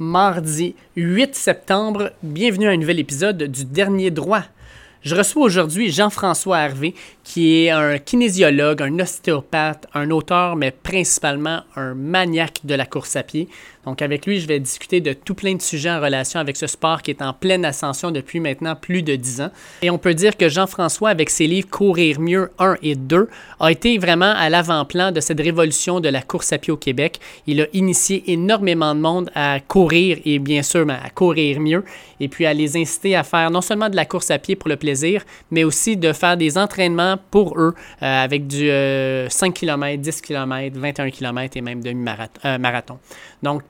mardi 8 septembre. Bienvenue à un nouvel épisode du Dernier Droit. Je reçois aujourd'hui Jean-François Hervé, qui est un kinésiologue, un ostéopathe, un auteur, mais principalement un maniaque de la course à pied. Donc avec lui, je vais discuter de tout plein de sujets en relation avec ce sport qui est en pleine ascension depuis maintenant plus de 10 ans. Et on peut dire que Jean-François, avec ses livres Courir mieux 1 et 2, a été vraiment à l'avant-plan de cette révolution de la course à pied au Québec. Il a initié énormément de monde à courir et bien sûr ben, à courir mieux et puis à les inciter à faire non seulement de la course à pied pour le plaisir, mais aussi de faire des entraînements pour eux euh, avec du 5 km, 10 km, 21 km et même demi-marathon. Donc,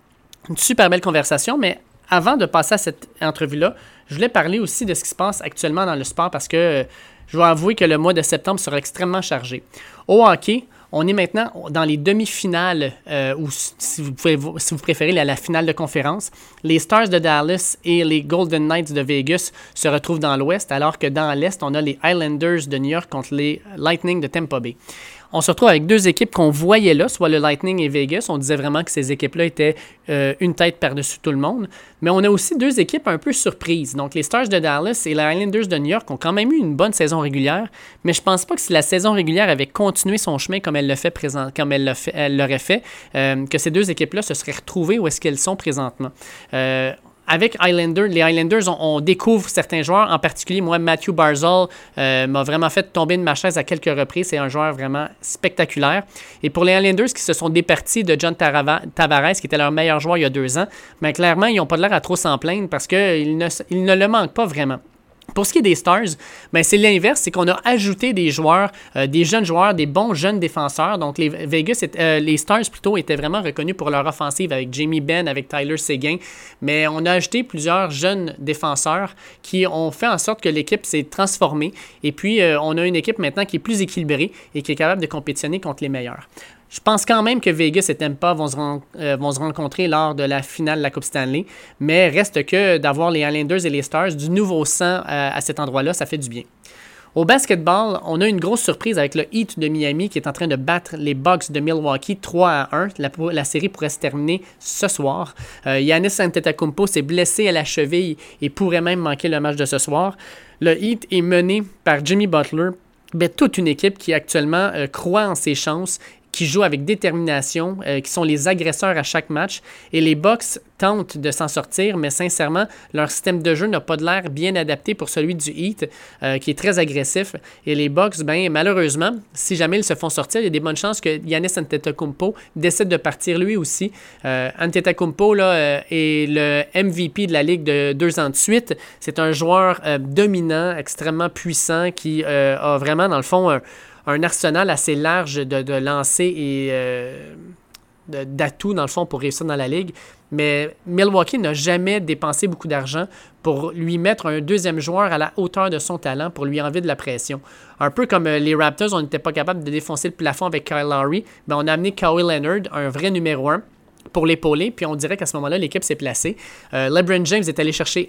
une super belle conversation, mais avant de passer à cette entrevue-là, je voulais parler aussi de ce qui se passe actuellement dans le sport parce que euh, je dois avouer que le mois de septembre sera extrêmement chargé. Au hockey, on est maintenant dans les demi-finales, euh, ou si vous, pouvez, vous préférez, la, la, finale de conférence. Les Stars de Dallas et les Golden Knights de Vegas se retrouvent dans l'ouest, alors que dans l'est, on a les Islanders de New York contre les Lightning de Tampa Bay on se retrouve avec deux équipes qu'on voyait là, soit le Lightning et Vegas. On disait vraiment que ces équipes-là étaient euh, une tête par-dessus tout le monde. Mais on a aussi deux équipes un peu surprises. Donc les Stars de Dallas et les Islanders de New York ont quand même eu une bonne saison régulière, mais je pense pas que si la saison régulière avait continué son chemin comme elle le fait comme elle l'aurait fait, euh, que ces deux équipes-là se seraient retrouvées où est-ce qu'elles sont présentement. Euh, avec Highlander, les Highlanders, on, découvre certains joueurs. En particulier, moi, Matthew Barzal euh, m'a vraiment fait tomber de ma chaise à quelques reprises. C'est un joueur vraiment spectaculaire. Et pour les Highlanders qui se sont départis de John Tavares, qui était leur meilleur joueur il y a deux ans, mais clairement, ils n'ont pas l'air à trop s'en plaindre parce qu'ils ne, ils ne le manquent pas vraiment. Pour ce qui est des Stars, ben c'est l'inverse, c'est qu'on a ajouté des joueurs, euh, des jeunes joueurs, des bons jeunes défenseurs. Donc les Vegas, euh, les Stars plutôt étaient vraiment reconnus pour leur offensive avec Jamie Benn, avec Tyler Seguin, mais on a ajouté plusieurs jeunes défenseurs qui ont fait en sorte que l'équipe s'est transformée. Et puis euh, on a une équipe maintenant qui est plus équilibrée et qui est capable de compétitionner contre les meilleurs. Je pense quand même que Vegas et Tampa vont se, euh, vont rencontrer lors de la finale de la Coupe Stanley, mais reste que d'avoir les Islanders et les Stars, du nouveau sang euh, à cet endroit-là, ça fait du bien. Au basketball, on a une grosse surprise avec le Heat de Miami qui est en train de battre les Bucks de Milwaukee 3 à 1. La, série pourrait se terminer ce soir. Euh, Yanis Antetokounmpo s'est blessé à la cheville et pourrait même manquer le match de ce soir. Le Heat est mené par Jimmy Butler, mais toute une équipe qui actuellement croit en ses chances qui jouent avec détermination, euh, qui sont les agresseurs à chaque match. Et les Bucks tentent de s'en sortir, mais sincèrement, leur système de jeu n'a pas de l'air bien adapté pour celui du Heat, euh, qui est très agressif. Et les Bucks, ben, malheureusement, si jamais ils se font sortir, il y a des bonnes chances que Yanis Antetokounmpo décide de partir lui aussi. Euh, Antetokounmpo là, euh, est le MVP de la Ligue de deux ans de suite. C'est un joueur dominant, extrêmement puissant, qui a vraiment, dans le fond, un un arsenal assez large de, de lancers et euh, d'atouts, dans le fond, pour réussir dans la ligue. Mais Milwaukee n'a jamais dépensé beaucoup d'argent pour lui mettre un deuxième joueur à la hauteur de son talent, pour lui enlever de la pression. Un peu comme euh, les Raptors, on n'était pas capable de défoncer le plafond avec Kyle Lowry, mais on a amené Kawhi Leonard, un vrai numéro un pour l'épauler, puis on dirait qu'à ce moment-là, l'équipe s'est placée. Euh, LeBron James est allé chercher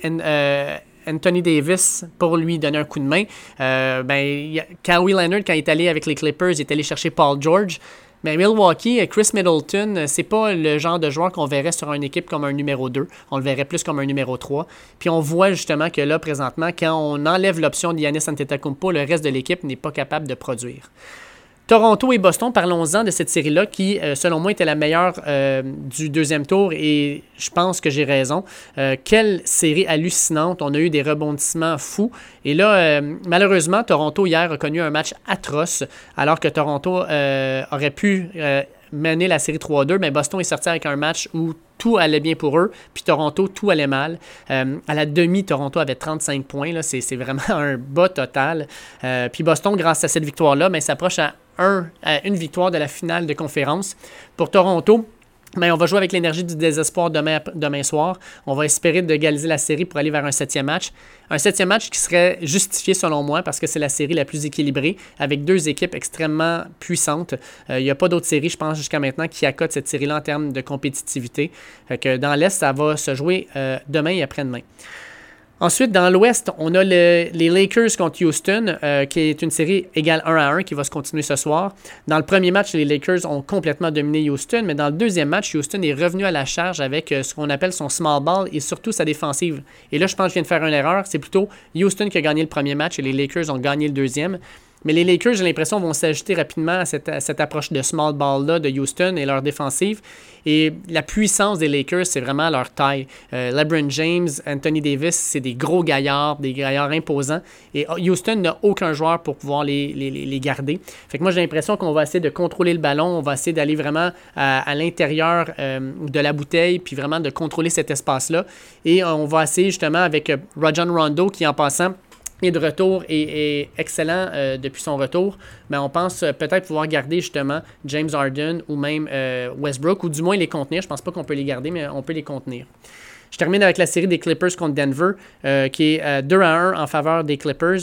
Anthony Davis pour lui donner un coup de main. Euh, ben, Kawhi Leonard, quand il est allé avec les Clippers, il est allé chercher Paul George. Mais Milwaukee, Chris Middleton, c'est pas le genre de joueur qu'on verrait sur une équipe comme un numéro 2. On le verrait plus comme un numéro 3. Puis on voit justement que là, présentement, quand on enlève l'option de Giannis Antetokounmpo, le reste de l'équipe n'est pas capable de produire. Toronto et Boston, parlons-en de cette série-là qui, euh, selon moi, était la meilleure euh, du deuxième tour et je pense que j'ai raison. Euh, quelle série hallucinante. On a eu des rebondissements fous. Et là, malheureusement, Toronto hier a connu un match atroce alors que Toronto aurait pu mener la série 3-2, mais Boston est sorti avec un match où tout allait bien pour eux, puis Toronto, tout allait mal. à la demi, Toronto avait 35 points, c'est vraiment un bas total. puis Boston, grâce à cette victoire-là, ben, s'approche à euh, une victoire de la finale de conférence. Pour Toronto, mais ben, on va jouer avec l'énergie du désespoir demain, demain soir. On va espérer de égaliser la série pour aller vers un septième match. Un septième match qui serait justifié selon moi parce que c'est la série la plus équilibrée avec deux équipes extrêmement puissantes. Euh, il n'y a pas d'autres séries, je pense, jusqu'à maintenant qui accotent cette série-là en termes de compétitivité. dans l'Est, ça va se jouer euh, demain et après-demain. Ensuite, dans l'Ouest, on a les Lakers contre Houston, euh, qui est une série égale 1 à 1 qui va se continuer ce soir. Dans le premier match, les Lakers ont complètement dominé Houston, mais dans le deuxième match, Houston est revenu à la charge avec euh, ce qu'on appelle son small ball et surtout sa défensive. Et là, je pense que je viens de faire une erreur. C'est plutôt Houston qui a gagné le premier match et les Lakers ont gagné le deuxième. Mais les Lakers, j'ai l'impression, vont s'ajouter rapidement à cette, approche de small ball-là de Houston et leur défensive. Et la puissance des Lakers, c'est vraiment leur taille. Euh, LeBron James, Anthony Davis, c'est des gros gaillards, des gaillards imposants. Et Houston n'a aucun joueur pour pouvoir les, garder. Fait que moi, j'ai l'impression qu'on va essayer de contrôler le ballon, on va essayer d'aller vraiment à, l'intérieur euh, de la bouteille, puis vraiment de contrôler cet espace-là. Et on va essayer justement avec euh, Rajon Rondo, qui en passant est de retour et est excellent euh, depuis son retour, mais on pense euh, peut-être pouvoir garder justement James Harden ou même euh, Westbrook, ou du moins les contenir. Je pense pas qu'on peut les garder, mais on peut les contenir. Je termine avec la série des Clippers contre Denver, qui est 2 à 1 en faveur des Clippers.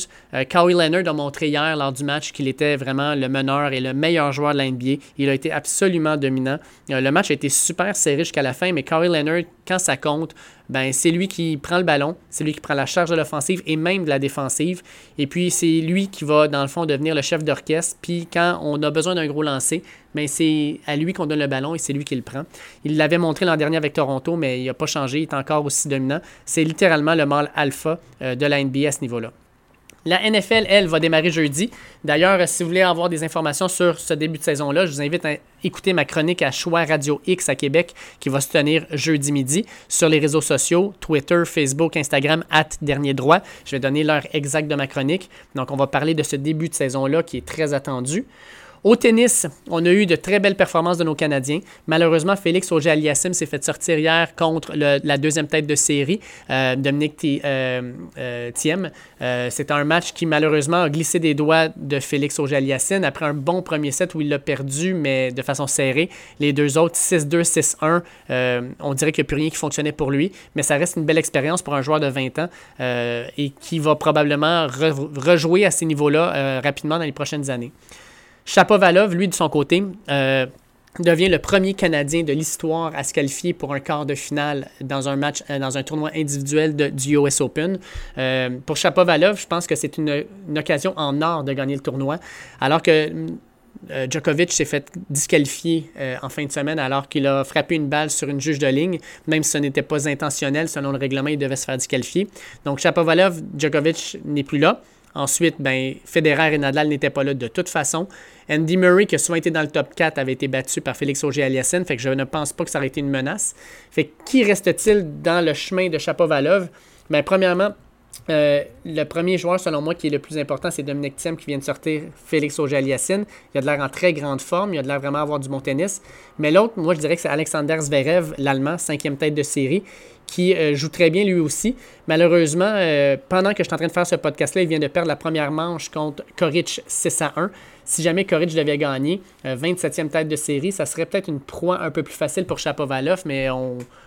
Kawhi Leonard a montré hier lors du match qu'il était vraiment le meneur et le meilleur joueur de la NBA. Il a été absolument dominant. le match a été super serré jusqu'à la fin, mais Kawhi Leonard, quand ça compte, ben, c'est lui qui prend le ballon, c'est lui qui prend la charge de l'offensive et même de la défensive. Et puis, c'est lui qui va, dans le fond, devenir le chef d'orchestre. Puis, quand on a besoin d'un gros lancer, ben, c'est à lui qu'on donne le ballon et c'est lui qui le prend. Il l'avait montré l'an dernier avec Toronto, mais il n'a pas changé, il est encore aussi dominant. C'est littéralement le mâle alpha euh, de la NBA à ce niveau-là. La NFL, elle, va démarrer jeudi. D'ailleurs, si vous voulez avoir des informations sur ce début de saison-là, je vous invite à écouter ma chronique à Choix Radio X à Québec qui va se tenir jeudi midi sur les réseaux sociaux, Twitter, Facebook, Instagram, at Dernier Droit. Je vais donner l'heure exacte de ma chronique. Donc, on va parler de ce début de saison-là qui est très attendu. Au tennis, on a eu de très belles performances de nos Canadiens. Malheureusement, Félix Auger-Aliassime s'est fait sortir hier contre la deuxième tête de série, euh, Dominique euh, euh, Thiem. C'était un match qui, malheureusement, a glissé des doigts de Félix Auger-Aliassime après un bon premier set où il l'a perdu, mais de façon serrée. Les deux autres, 6-2, 6-1, on dirait qu'il n'y a plus rien qui fonctionnait pour lui, mais ça reste une belle expérience pour un joueur de 20 ans et qui va probablement rejouer à ces niveaux-là rapidement dans les prochaines années. Chapovalov, lui, de son côté, euh, devient le premier Canadien de l'histoire à se qualifier pour un quart de finale dans un match, euh, dans un tournoi individuel du US Open. Euh, pour Chapovalov, je pense que c'est une, occasion en or de gagner le tournoi, alors que Djokovic s'est fait disqualifier en fin de semaine alors qu'il a frappé une balle sur une juge de ligne, même si ce n'était pas intentionnel, selon le règlement, il devait se faire disqualifier. Donc Chapovalov, Djokovic n'est plus là. Ensuite, ben, Federer et Nadal n'étaient pas là de toute façon. Andy Murray, qui a souvent été dans le top 4, avait été battu par Félix Auger-Aliassime, fait que je ne pense pas que ça aurait été une menace. Fait qui reste-t-il dans le chemin de Chapovalov? Ben, premièrement, euh, le premier joueur, selon moi, qui est le plus important, c'est Dominique Thiem qui vient de sortir Félix Auger-Aliassime. Il a de l'air en très grande forme, il a de l'air vraiment avoir du bon tennis. Mais l'autre, moi, je dirais que c'est Alexander Zverev, l'Allemand, cinquième tête de série qui euh, joue très bien lui aussi. Malheureusement, euh, pendant que je suis en train de faire ce podcast-là, il vient de perdre la première manche contre Koric 6 à 1. Si jamais Koric devait gagner, 27e euh, tête de série, ça serait peut-être une proie un peu plus facile pour Chapovalov, mais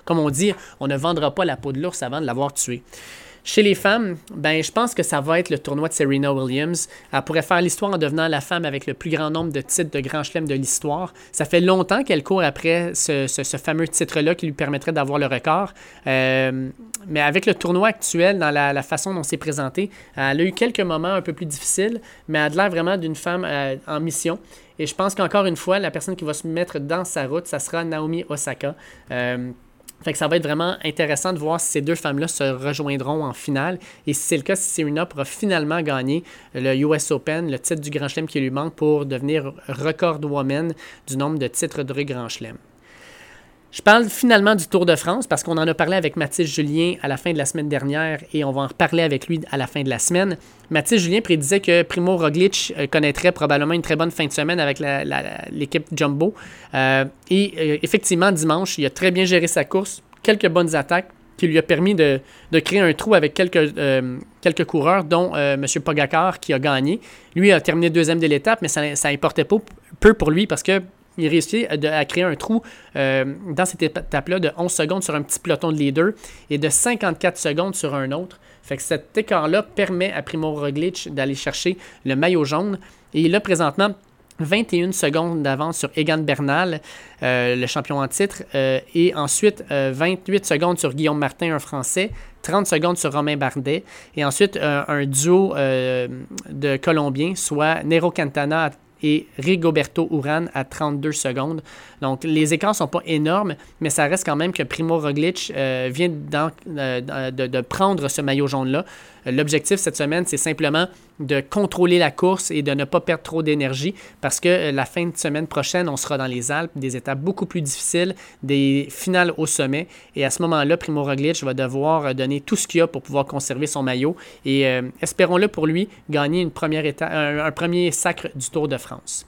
comme on dit, on ne vendra pas la peau de l'ours avant de l'avoir tué. Chez les femmes, ben, je pense que ça va être le tournoi de Serena Williams. Elle pourrait faire l'histoire en devenant la femme avec le plus grand nombre de titres de Grand Chelem de l'histoire. Ça fait longtemps qu'elle court après ce, fameux titre-là qui lui permettrait d'avoir le record. Euh, mais avec le tournoi actuel, dans la, façon dont c'est présenté, elle a eu quelques moments un peu plus difficiles, mais elle a l'air vraiment d'une femme euh, en mission. Et je pense qu'encore une fois, la personne qui va se mettre dans sa route, ça sera Naomi Osaka. Euh, fait que ça va être vraiment intéressant de voir si ces deux femmes-là se rejoindront en finale. Et si c'est le cas, si Serena pourra finalement gagner le US Open, le titre du Grand Chelem qui lui manque pour devenir record woman du nombre de titres de Grand Chelem. Je parle finalement du Tour de France parce qu'on en a parlé avec Mathis Julien à la fin de la semaine dernière et on va en reparler avec lui à la fin de la semaine. Mathis Julien prédisait que Primo Roglic euh, connaîtrait probablement une très bonne fin de semaine avec l'équipe Jumbo. Euh, et euh, effectivement, dimanche, il a très bien géré sa course, quelques bonnes attaques qui lui a permis de, créer un trou avec quelques, coureurs, dont M. Pogacar qui a gagné. Lui a terminé deuxième de l'étape, mais ça n'importait pas peu pour lui parce que il réussit à, créer un trou euh, dans cette étape-là de 11 secondes sur un petit peloton de leader et de 54 secondes sur un autre. Fait que cet écart-là permet à Primo Roglic d'aller chercher le maillot jaune. Et là, présentement, 21 secondes d'avance sur Egan Bernal, euh, le champion en titre, euh, et ensuite 28 secondes sur Guillaume Martin, un Français, 30 secondes sur Romain Bardet, et ensuite un duo de Colombiens, soit Nero Cantana et Rigoberto Uran à 32 secondes. Donc, les écarts ne sont pas énormes, mais ça reste quand même que Primo Roglic euh, vient euh, de, prendre ce maillot jaune-là. L'objectif cette semaine, c'est simplement de contrôler la course et de ne pas perdre trop d'énergie parce que euh, la fin de semaine prochaine, on sera dans les Alpes, des étapes beaucoup plus difficiles, des finales au sommet. Et à ce moment-là, Primo Roglic va devoir donner tout ce qu'il a pour pouvoir conserver son maillot. Et espérons-le pour lui, gagner un premier sacre du Tour de France.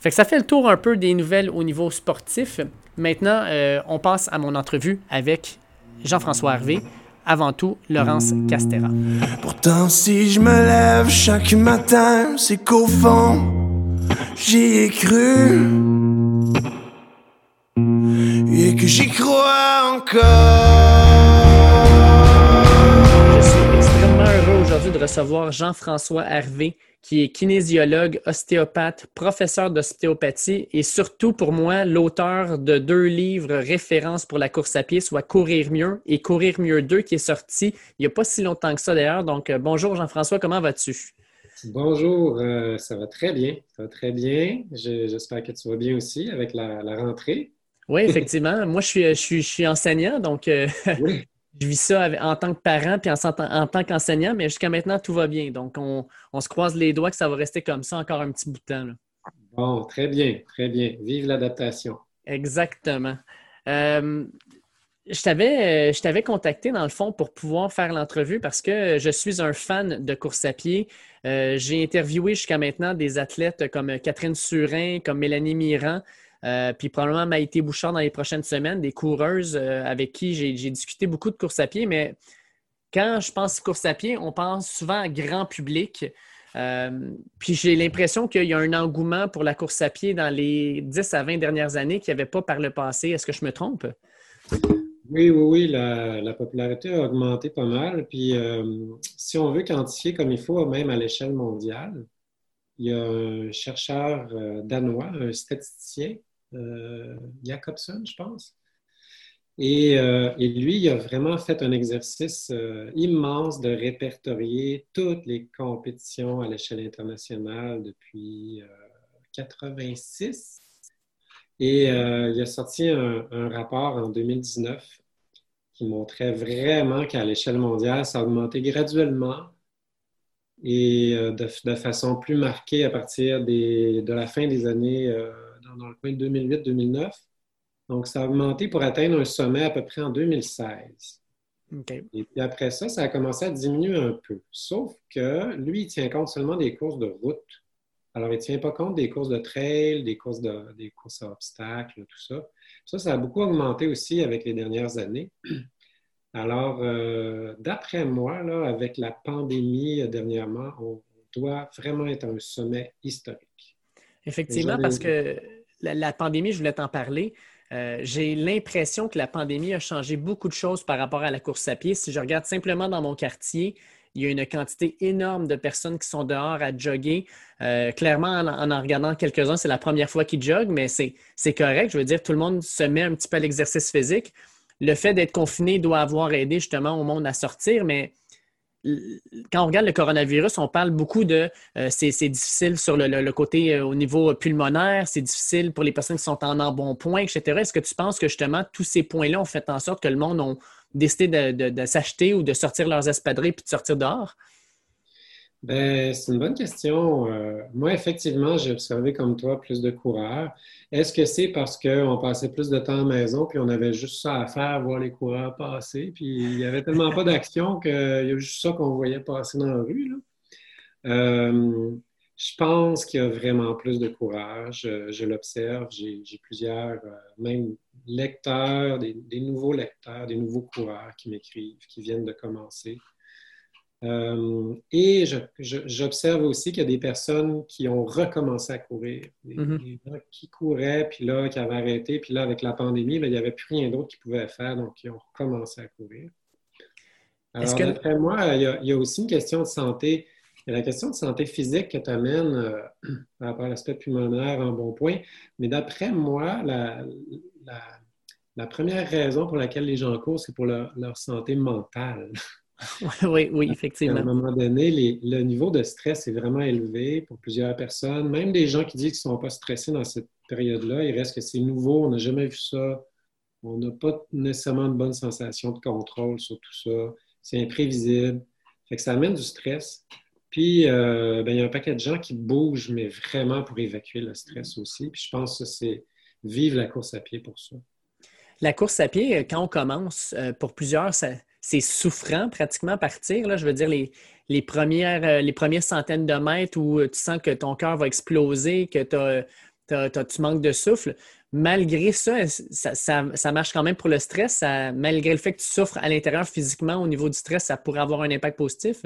Fait que ça fait le tour un peu des nouvelles au niveau sportif. Maintenant, euh, on passe à mon entrevue avec Jean-François Hervé. Avant tout, Laurence Castera. Pourtant, si je me lève chaque matin, c'est qu'au fond, j'y ai cru. Et que j'y crois encore. Je suis extrêmement heureux aujourd'hui de recevoir Jean-François Hervé, qui est kinésiologue, ostéopathe, professeur d'ostéopathie et surtout pour moi l'auteur de deux livres références pour la course à pied, soit Courir mieux et Courir mieux 2 qui est sorti il n'y a pas si longtemps que ça d'ailleurs. Donc euh, bonjour Jean-François, comment vas-tu? Bonjour, euh, ça va très bien, ça va très bien. J'espère que tu vas bien aussi avec la, rentrée. Oui, effectivement. Moi, je suis, je suis, enseignant, donc euh, oui je vis ça en tant que parent puis en, tant qu'enseignant, mais jusqu'à maintenant, tout va bien. Donc, on, se croise les doigts que ça va rester comme ça encore un petit bout de temps. Bon, très bien, très bien. Vive l'adaptation. Exactement. Euh, je t'avais contacté dans le fond pour pouvoir faire l'entrevue parce que je suis un fan de course à pied. Euh, j'ai interviewé jusqu'à maintenant des athlètes comme Catherine Surin, comme Mélanie Mirand, euh, puis probablement Maïté Bouchard dans les prochaines semaines, des coureuses euh, avec qui j'ai discuté beaucoup de course à pied, mais quand je pense course à pied, on pense souvent à grand public. Euh, puis j'ai l'impression qu'il y a un engouement pour la course à pied dans les 10 à 20 dernières années qu'il n'y avait pas par le passé. Est-ce que je me trompe? Oui, oui, oui. La, popularité a augmenté pas mal. Puis si on veut quantifier comme il faut, même à l'échelle mondiale, il y a un chercheur danois, un statisticien, Jacobson, je pense. Euh, et, lui, il a vraiment fait un exercice euh, immense de répertorier toutes les compétitions à l'échelle internationale depuis 1986. Et il a sorti un, rapport en 2019 qui montrait vraiment qu'à l'échelle mondiale, ça a augmenté graduellement et de, façon plus marquée à partir de la fin des années dans le coin de 2008-2009. Donc, ça a augmenté pour atteindre un sommet à peu près en 2016. Et puis après ça, ça a commencé à diminuer un peu. Sauf que lui, il tient compte seulement des courses de route. Alors, il ne tient pas compte des courses de trail, des courses, de, des courses à obstacles, tout ça. Ça, ça a beaucoup augmenté aussi avec les dernières années. Alors, euh, d'après moi, là, avec la pandémie dernièrement, on doit vraiment être à un sommet historique. Effectivement, parce que la, pandémie, je voulais t'en parler. Euh, j'ai l'impression que la pandémie a changé beaucoup de choses par rapport à la course à pied. Si je regarde simplement dans mon quartier, il y a une quantité énorme de personnes qui sont dehors à jogger. Euh, clairement, en, en, regardant quelques-uns, c'est la première fois qu'ils joguent, mais c'est correct. Je veux dire, tout le monde se met un petit peu à l'exercice physique. Le fait d'être confiné doit avoir aidé justement au monde à sortir, mais quand on regarde le coronavirus, on parle beaucoup de euh, c'est difficile sur le, côté euh, au niveau pulmonaire, c'est difficile pour les personnes qui sont en embonpoint, etc. Est-ce que tu penses que justement tous ces points-là ont fait en sorte que le monde a décidé de, s'acheter ou de sortir leurs espadrilles puis de sortir dehors? Ben, c'est une bonne question. Euh, moi, effectivement, j'ai observé comme toi plus de coureurs. Est-ce que c'est parce qu'on passait plus de temps à la maison puis on avait juste ça à faire, voir les coureurs passer, puis il n'y avait tellement pas d'action qu'il y a juste ça qu'on voyait passer dans la rue? Euh, je pense qu'il y a vraiment plus de courage. Je, l'observe. J'ai plusieurs, euh, même lecteurs, des, nouveaux lecteurs, des nouveaux coureurs qui m'écrivent, qui viennent de commencer. Euh, et j'observe aussi qu'il y a des personnes qui ont recommencé à courir. Des, mm-hmm. gens qui couraient, puis là, qui avaient arrêté, puis là, avec la pandémie, il n'y avait plus rien d'autre qu'ils pouvaient faire, donc ils ont recommencé à courir. Alors, d'après moi, il y, a, aussi une question de santé Il y a la question de santé physique que tu amènes euh, par rapport à l'aspect pulmonaire en bon point. Mais d'après moi, la, la, première raison pour laquelle les gens courent, c'est pour leur, santé mentale. oui, oui, effectivement. À un moment donné, le niveau de stress est vraiment élevé pour plusieurs personnes. Même des gens qui disent qu'ils ne sont pas stressés dans cette période-là, il reste que c'est nouveau, on n'a jamais vu ça. On n'a pas nécessairement de bonne sensation de contrôle sur tout ça. C'est imprévisible. Fait que ça amène du stress. Puis, euh, ben, il y a un paquet de gens qui bougent, mais vraiment pour évacuer le stress aussi. Puis, je pense que c'est vivre la course à pied pour ça. La course à pied, euh, quand on commence, euh, pour plusieurs, c'est souffrant pratiquement partir. Là. Je veux dire, les, les, premières, les premières centaines de mètres où tu sens que ton cœur va exploser, que tu manques de souffle. Malgré ça ça, marche quand même pour le stress? malgré le fait que tu souffres à l'intérieur physiquement au niveau du stress, ça pourrait avoir un impact positif?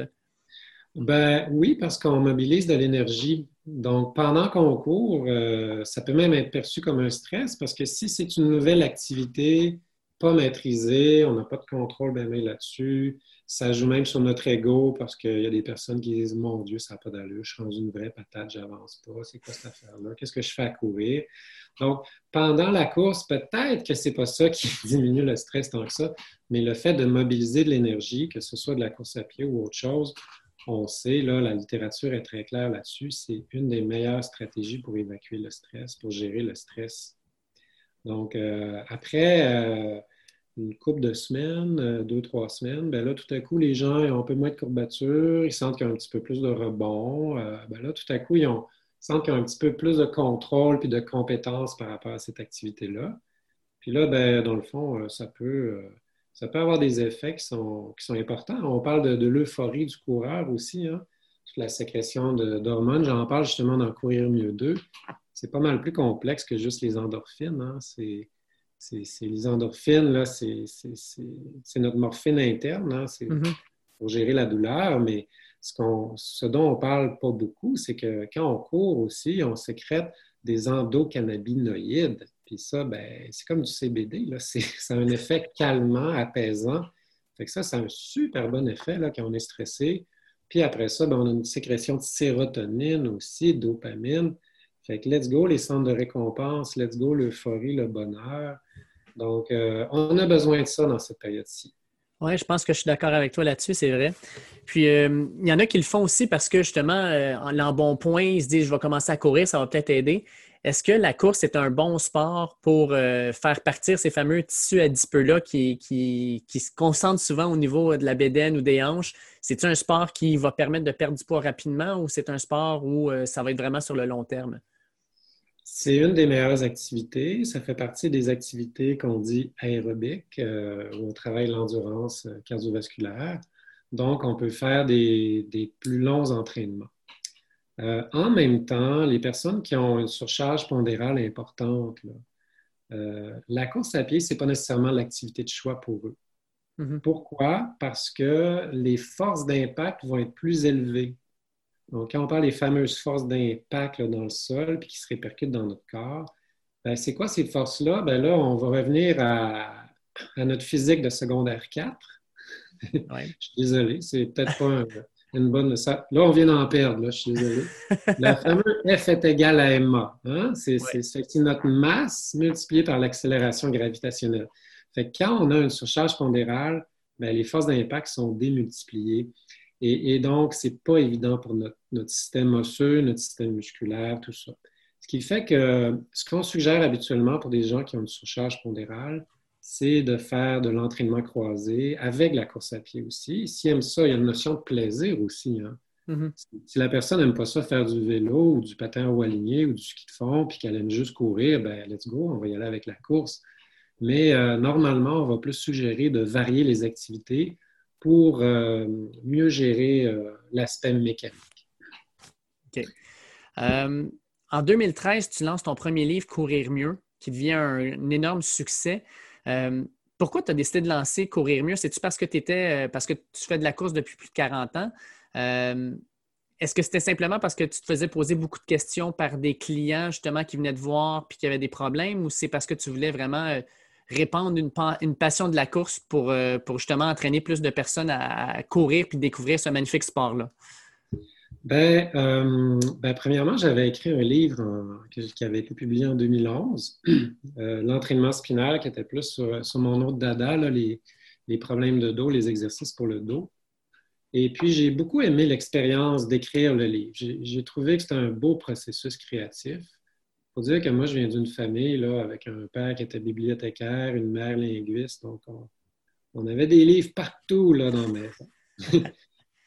Ben oui, parce qu'on mobilise de l'énergie. Donc, pendant qu'on court, euh, ça peut même être perçu comme un stress parce que si c'est une nouvelle activité pas maîtrisée, on n'a pas de contrôle bien là-dessus, ça joue même sur notre ego parce qu'il y a des personnes qui disent Mon Dieu, ça n'a pas d'allure, je suis dans une vraie patate, j'avance pas, c'est quoi cette affaire-là? Qu'est-ce que je fais à courir? Donc, pendant la course, peut-être que c'est pas ça qui diminue le stress tant que ça, mais le fait de mobiliser de l'énergie, que ce soit de la course à pied ou autre chose, on sait, là, la littérature est très claire là-dessus, c'est une des meilleures stratégies pour évacuer le stress, pour gérer le stress. Donc, euh, après euh, une couple de semaines, euh, deux, trois semaines, ben là, tout à coup, les gens ont un peu moins de courbatures, ils sentent qu'il y a un petit peu plus de rebond. ben là, tout à coup, ils, sentent qu'il y a un petit peu plus de contrôle puis de compétence par rapport à cette activité-là. Puis là, ben, dans le fond, ça peut ça peut avoir des effets qui sont, qui sont importants. On parle de, l'euphorie du coureur aussi, hein? toute la sécrétion d'hormones. J'en parle justement dans Courir mieux 2. C'est pas mal plus complexe que juste les endorphines. Hein? C'est les endorphines, là, c'est notre morphine interne. Hein? C'est mm-hmm. pour gérer la douleur, mais ce, ce dont on parle pas beaucoup, c'est que quand on court aussi, on sécrète des endocannabinoïdes. Puis ça, ben, c'est comme du CBD. Là. C'est, un effet calmant, apaisant. Fait que ça, c'est un super bon effet là, quand on est stressé. Puis après ça, ben, on a une sécrétion de sérotonine aussi, dopamine. Fait que let's go les centres de récompense, let's go l'euphorie, le bonheur. Donc, euh, on a besoin de ça dans cette période-ci. Oui, je pense que je suis d'accord avec toi là-dessus, c'est vrai. Puis, euh, il y en a qui le font aussi parce que justement, euh, en, bon point, ils se disent je vais commencer à courir, ça va peut-être aider. Est-ce que la course est un bon sport pour euh, faire partir ces fameux tissus adipeux-là qui, qui, se concentrent souvent au niveau de la bédaine ou des hanches? C'est un sport qui va permettre de perdre du poids rapidement ou c'est un sport où ça va être vraiment sur le long terme? C'est une des meilleures activités. Ça fait partie des activités qu'on dit aérobiques, euh, où on travaille l'endurance cardiovasculaire. Donc, on peut faire des plus longs entraînements. Euh, en même temps, les personnes qui ont une surcharge pondérale importante, euh, la course à pied, ce n'est pas nécessairement l'activité de choix pour eux. Mm-hmm. Pourquoi? Parce que les forces d'impact vont être plus élevées. Donc, quand on parle des fameuses forces d'impact dans le sol puis qui se répercutent dans notre corps, ben, c'est quoi ces forces-là? Ben là, on va revenir à, notre physique de secondaire 4. Je suis désolé, c'est peut-être pas un, une bonne. là, on vient d'en perdre, là, je suis désolé. La fameuse F est égale à MA. Hein? C'est notre masse multipliée par l'accélération gravitationnelle. Fait quand on a une surcharge pondérale, ben, les forces d'impact sont démultipliées. Et, donc, ce n'est pas évident pour notre, notre, système osseux, notre système musculaire, tout ça. Ce qui fait que ce qu'on suggère habituellement pour des gens qui ont une surcharge pondérale, c'est de faire de l'entraînement croisé avec la course à pied aussi. S'ils aiment ça, il y a une notion de plaisir aussi. Hein. Mm-hmm. Si la personne n'aime pas ça faire du vélo ou du patin ou aligné ou du ski de fond, puis qu'elle aime juste courir, ben let's go, on va y aller avec la course. Mais euh, normalement, on va plus suggérer de varier les activités pour euh, mieux gérer euh, l'aspect mécanique. OK. en 2013, tu lances ton premier livre, Courir mieux, qui devient un énorme succès. Euh, pourquoi tu as décidé de lancer Courir mieux? C'est-tu parce que tu euh, parce que tu fais de la course depuis plus de 40 ans? Euh, est-ce que c'était simplement parce que tu te faisais poser beaucoup de questions par des clients justement qui venaient te voir puis qui avaient des problèmes ou c'est parce que tu voulais vraiment répandre une, passion de la course pour, pour justement entraîner plus de personnes à, courir puis découvrir ce magnifique sport-là? Ben, euh, ben, premièrement, j'avais écrit un livre qui avait été publié en 2011, euh, L'entraînement spinal, qui était plus sur, mon autre dada, les, problèmes de dos, les exercices pour le dos. Et puis, j'ai beaucoup aimé l'expérience d'écrire le livre. J'ai trouvé que c'était un beau processus créatif. Il faut dire que moi, je viens d'une famille là, avec un père qui était bibliothécaire, une mère linguiste. Donc, on, avait des livres partout là, dans la maison.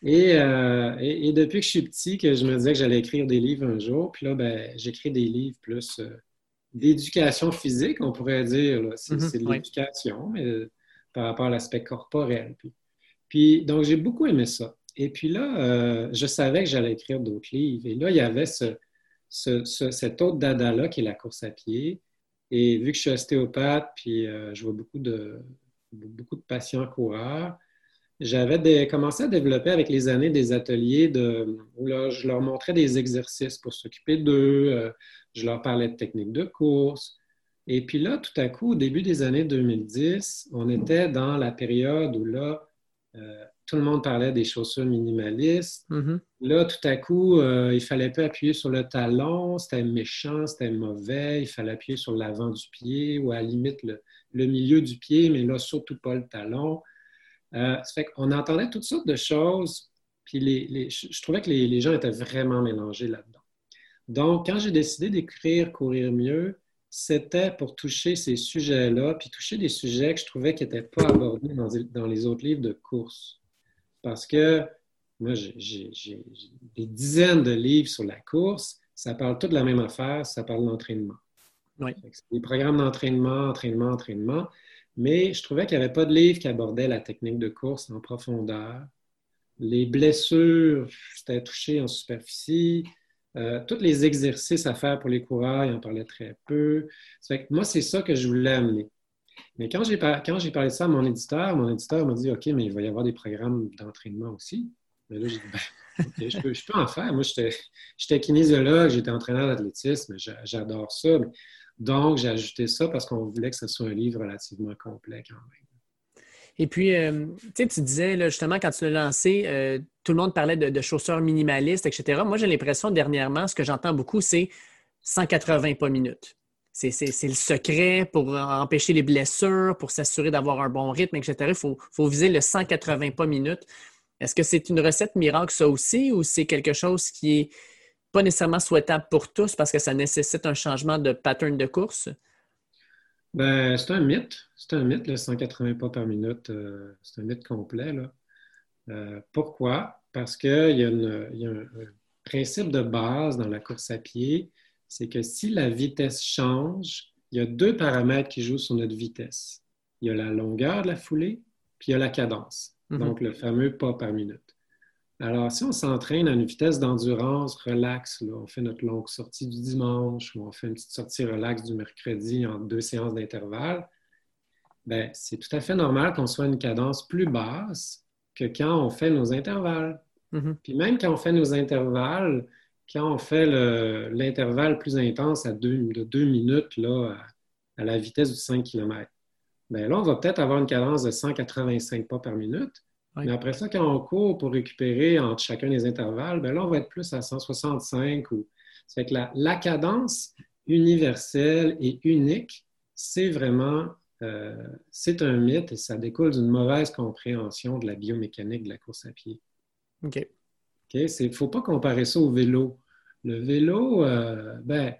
Euh, et, depuis que je suis petit, que je me disais que j'allais écrire des livres un jour, puis là, ben, j'écris des livres plus euh, d'éducation physique, on pourrait dire. C'est mm-hmm, de l'éducation, mais euh, par rapport à l'aspect corporel. Puis, donc, j'ai beaucoup aimé ça. Et puis là, je savais que j'allais écrire d'autres livres. Et là, il y avait ce, cet autre dada-là qui est la course à pied. Et vu que je suis ostéopathe, puis je vois beaucoup de, beaucoup de patients coureurs, j'avais commencé à développer avec les années des ateliers où je leur montrais des exercices pour s'occuper d'eux, euh, je leur parlais de techniques de course. Et puis là, tout à coup, au début des années 2010, on était dans la période où là, euh, tout le monde parlait des chaussures minimalistes. Mm-hmm. Là, tout à coup, euh, il fallait pas appuyer sur le talon, c'était méchant, c'était mauvais, il fallait appuyer sur l'avant du pied ou à la limite le, le milieu du pied, mais là, surtout pas le talon. Euh, ça fait qu'on entendait toutes sortes de choses, puis les, je trouvais que les, gens étaient vraiment mélangés là-dedans. Donc, quand j'ai décidé d'écrire Courir mieux, c'était pour toucher ces sujets-là, puis toucher des sujets que je trouvais qui n'étaient pas abordés dans, les autres livres de course. Parce que moi, j'ai des dizaines de livres sur la course, ça parle tout de la même affaire, ça parle d'entraînement. Oui. Des programmes d'entraînement, entraînement, entraînement. Mais je trouvais qu'il n'y avait pas de livre qui abordait la technique de course en profondeur. Les blessures, c'était touché en superficie. Euh, tous les exercices à faire pour les coureurs, il en parlait très peu. moi, c'est ça que je voulais amener. Mais quand j'ai, parlé de ça à mon éditeur, mon éditeur m'a dit OK, mais il va y avoir des programmes d'entraînement aussi. Mais là, j'ai dit ben, je, peux, en faire. Moi, j'étais kinésiologue, j'étais entraîneur d'athlétisme, j'adore ça. Donc, j'ai ajouté ça parce qu'on voulait que ce soit un livre relativement complet quand même. Et puis, euh, tu disais justement, quand tu l'as lancé, euh, tout le monde parlait de, chaussures minimalistes, etc. Moi, j'ai l'impression dernièrement, ce que j'entends beaucoup, c'est 180 pas minutes. C'est le secret pour empêcher les blessures, pour s'assurer d'avoir un bon rythme, etc. Il faut, faut, viser le 180 pas minutes. Est-ce que c'est une recette miracle, ça aussi, ou c'est quelque chose qui est pas nécessairement souhaitable pour tous parce que ça nécessite un changement de pattern de course? Ben, c'est un mythe. C'est un mythe, le 180 pas par minute. Euh, c'est un mythe complet. Euh, pourquoi? Parce qu'il y a, un, principe de base dans la course à pied, c'est que si la vitesse change, il y a deux paramètres qui jouent sur notre vitesse. Il y a la longueur de la foulée, puis il y a la cadence. Mm-hmm. Donc, le fameux pas par minute. Alors, si on s'entraîne à une vitesse d'endurance relax, on fait notre longue sortie du dimanche ou on fait une petite sortie relax du mercredi en deux séances d'intervalle, ben, c'est tout à fait normal qu'on soit à une cadence plus basse que quand on fait nos intervalles. Mm-hmm. Puis même quand on fait nos intervalles, quand on fait l'intervalle plus intense à deux, de deux minutes là, à, la vitesse du 5 km, bien là, on va peut-être avoir une cadence de 185 pas par minute. Mais après ça, quand on court pour récupérer entre chacun des intervalles, bien là, on va être plus à 165. Ou... Ça que la, cadence universelle et unique, c'est vraiment euh, c'est un mythe et ça découle d'une mauvaise compréhension de la biomécanique de la course à pied. OK. Il ne faut pas comparer ça au vélo. Le vélo, euh, ben,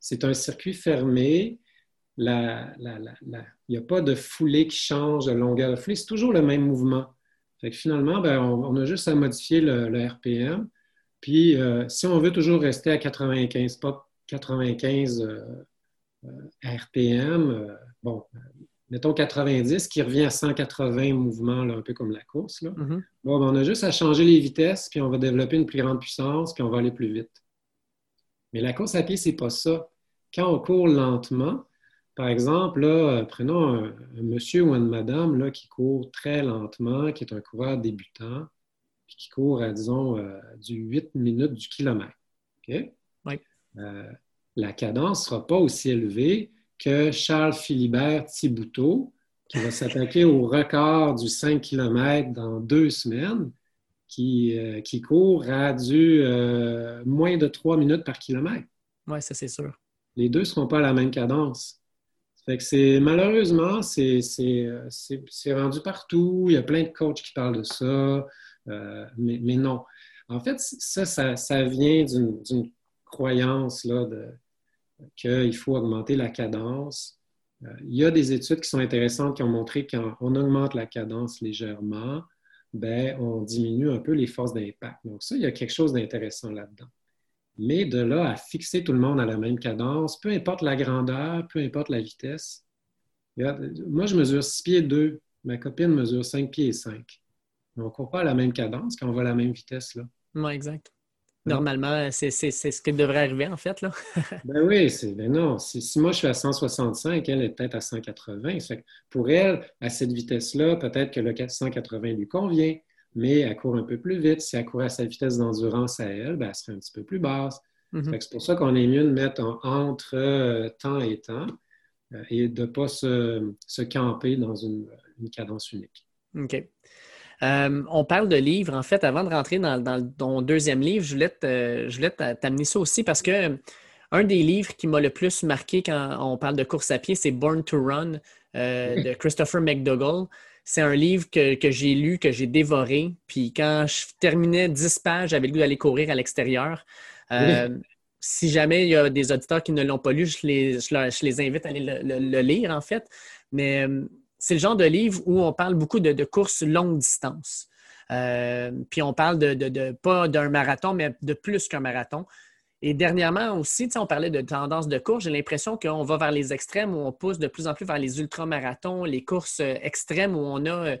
c'est un circuit fermé. Il n'y a pas de foulée qui change de longueur de foulée. C'est toujours le même mouvement. Finalement, ben, on, a juste à modifier le, RPM. Puis, euh, si on veut toujours rester à 95, pas 95 RPM, bon, mettons 90, qui revient à 180 mouvements, un peu comme la course. Mm-hmm. Bon, ben, on a juste à changer les vitesses, puis on va développer une plus grande puissance, puis on va aller plus vite. Mais la course à pied, c'est pas ça. Quand on court lentement, par exemple, là, prenons un, monsieur ou une madame là, qui court très lentement, qui est un coureur débutant, puis qui court à, disons, euh, du 8 minutes du kilomètre. Euh, la cadence ne sera pas aussi élevée que Charles Philibert Thibouteau, qui va s'attaquer au record du 5 km dans deux semaines. qui, euh, qui courent à du euh, moins de 3 minutes par kilomètre. Oui, ça c'est sûr. Les deux ne seront pas à la même cadence. Fait que c'est malheureusement, c'est rendu partout. Il y a plein de coachs qui parlent de ça, mais, mais, non. En fait, ça, ça, ça vient d'une croyance là, qu'il faut augmenter la cadence. Euh, il y a des études qui sont intéressantes qui ont montré qu'on augmente la cadence légèrement, ben, on diminue un peu les forces d'impact. Donc ça, il y a quelque chose d'intéressant là-dedans. Mais de là à fixer tout le monde à la même cadence, peu importe la grandeur, peu importe la vitesse. moi, je mesure 6 pieds 2. Ma copine mesure 5 pieds 5. Donc, on ne court pas à la même cadence quand on va à la même vitesse. Là. Oui, exact. Normalement, c'est ce qui devrait arriver, en fait. Là. ben oui, ben non. Si, moi je suis à 165, elle est peut-être à 180. pour elle, à cette vitesse-là, peut-être que le 180 lui convient, mais elle court un peu plus vite. Si elle courait à sa vitesse d'endurance à elle, ben, elle serait un petit peu plus basse. Mm-hmm. C'est pour ça qu'on est mieux de mettre entre euh, temps et temps euh, et de ne pas se, camper dans une, une cadence unique. OK. Euh, on parle de livres. En fait, avant de rentrer dans, ton deuxième livre, je voulais t'amener ça aussi parce que un des livres qui m'a le plus marqué quand on parle de course à pied, c'est Born to Run euh, de Christopher McDougall. C'est un livre que, j'ai lu, que j'ai dévoré. Puis quand je terminais 10 pages, j'avais le goût d'aller courir à l'extérieur. Euh, si jamais il y a des auditeurs qui ne l'ont pas lu, je les, invite à aller le, le, lire, en fait. Mais c'est le genre de livre où on parle beaucoup de, courses longue distance. Euh, puis on parle de, pas d'un marathon, mais de plus qu'un marathon. Et dernièrement aussi, on parlait de tendance de course. J'ai l'impression qu'on va vers les extrêmes où on pousse de plus en plus vers les ultramarathons, les courses euh, extrêmes où on a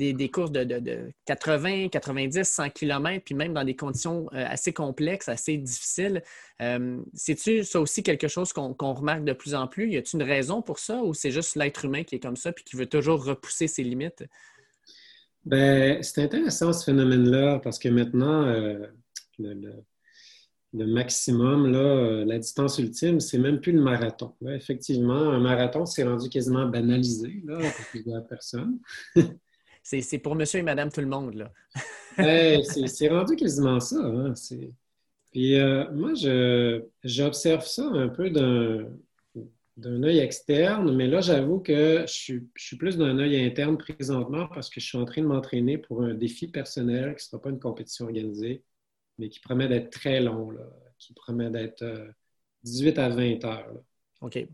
euh, des, courses de, 80, 90, 100 km, puis même dans des conditions euh, assez complexes, assez difficiles. Euh, c'est-tu ça aussi quelque chose qu'on remarque de plus en plus? Y a-t-il une raison pour ça ou c'est juste l'être humain qui est comme ça puis qui veut toujours repousser ses limites? Ben, c'est intéressant ce phénomène-là parce que maintenant, euh, le, maximum, la distance ultime, c'est même plus le marathon. effectivement, un marathon, c'est rendu quasiment banalisé là, pour plusieurs personnes. c'est pour monsieur et madame tout le monde. Là. c'est rendu quasiment ça. Hein? Euh, moi, j'observe ça un peu d'un œil externe, mais là, j'avoue que je suis, plus d'un œil interne présentement parce que je suis en train de m'entraîner pour un défi personnel qui ne sera pas une compétition organisée, mais qui promet d'être très long, qui promet d'être 18 euh, à 20 heures.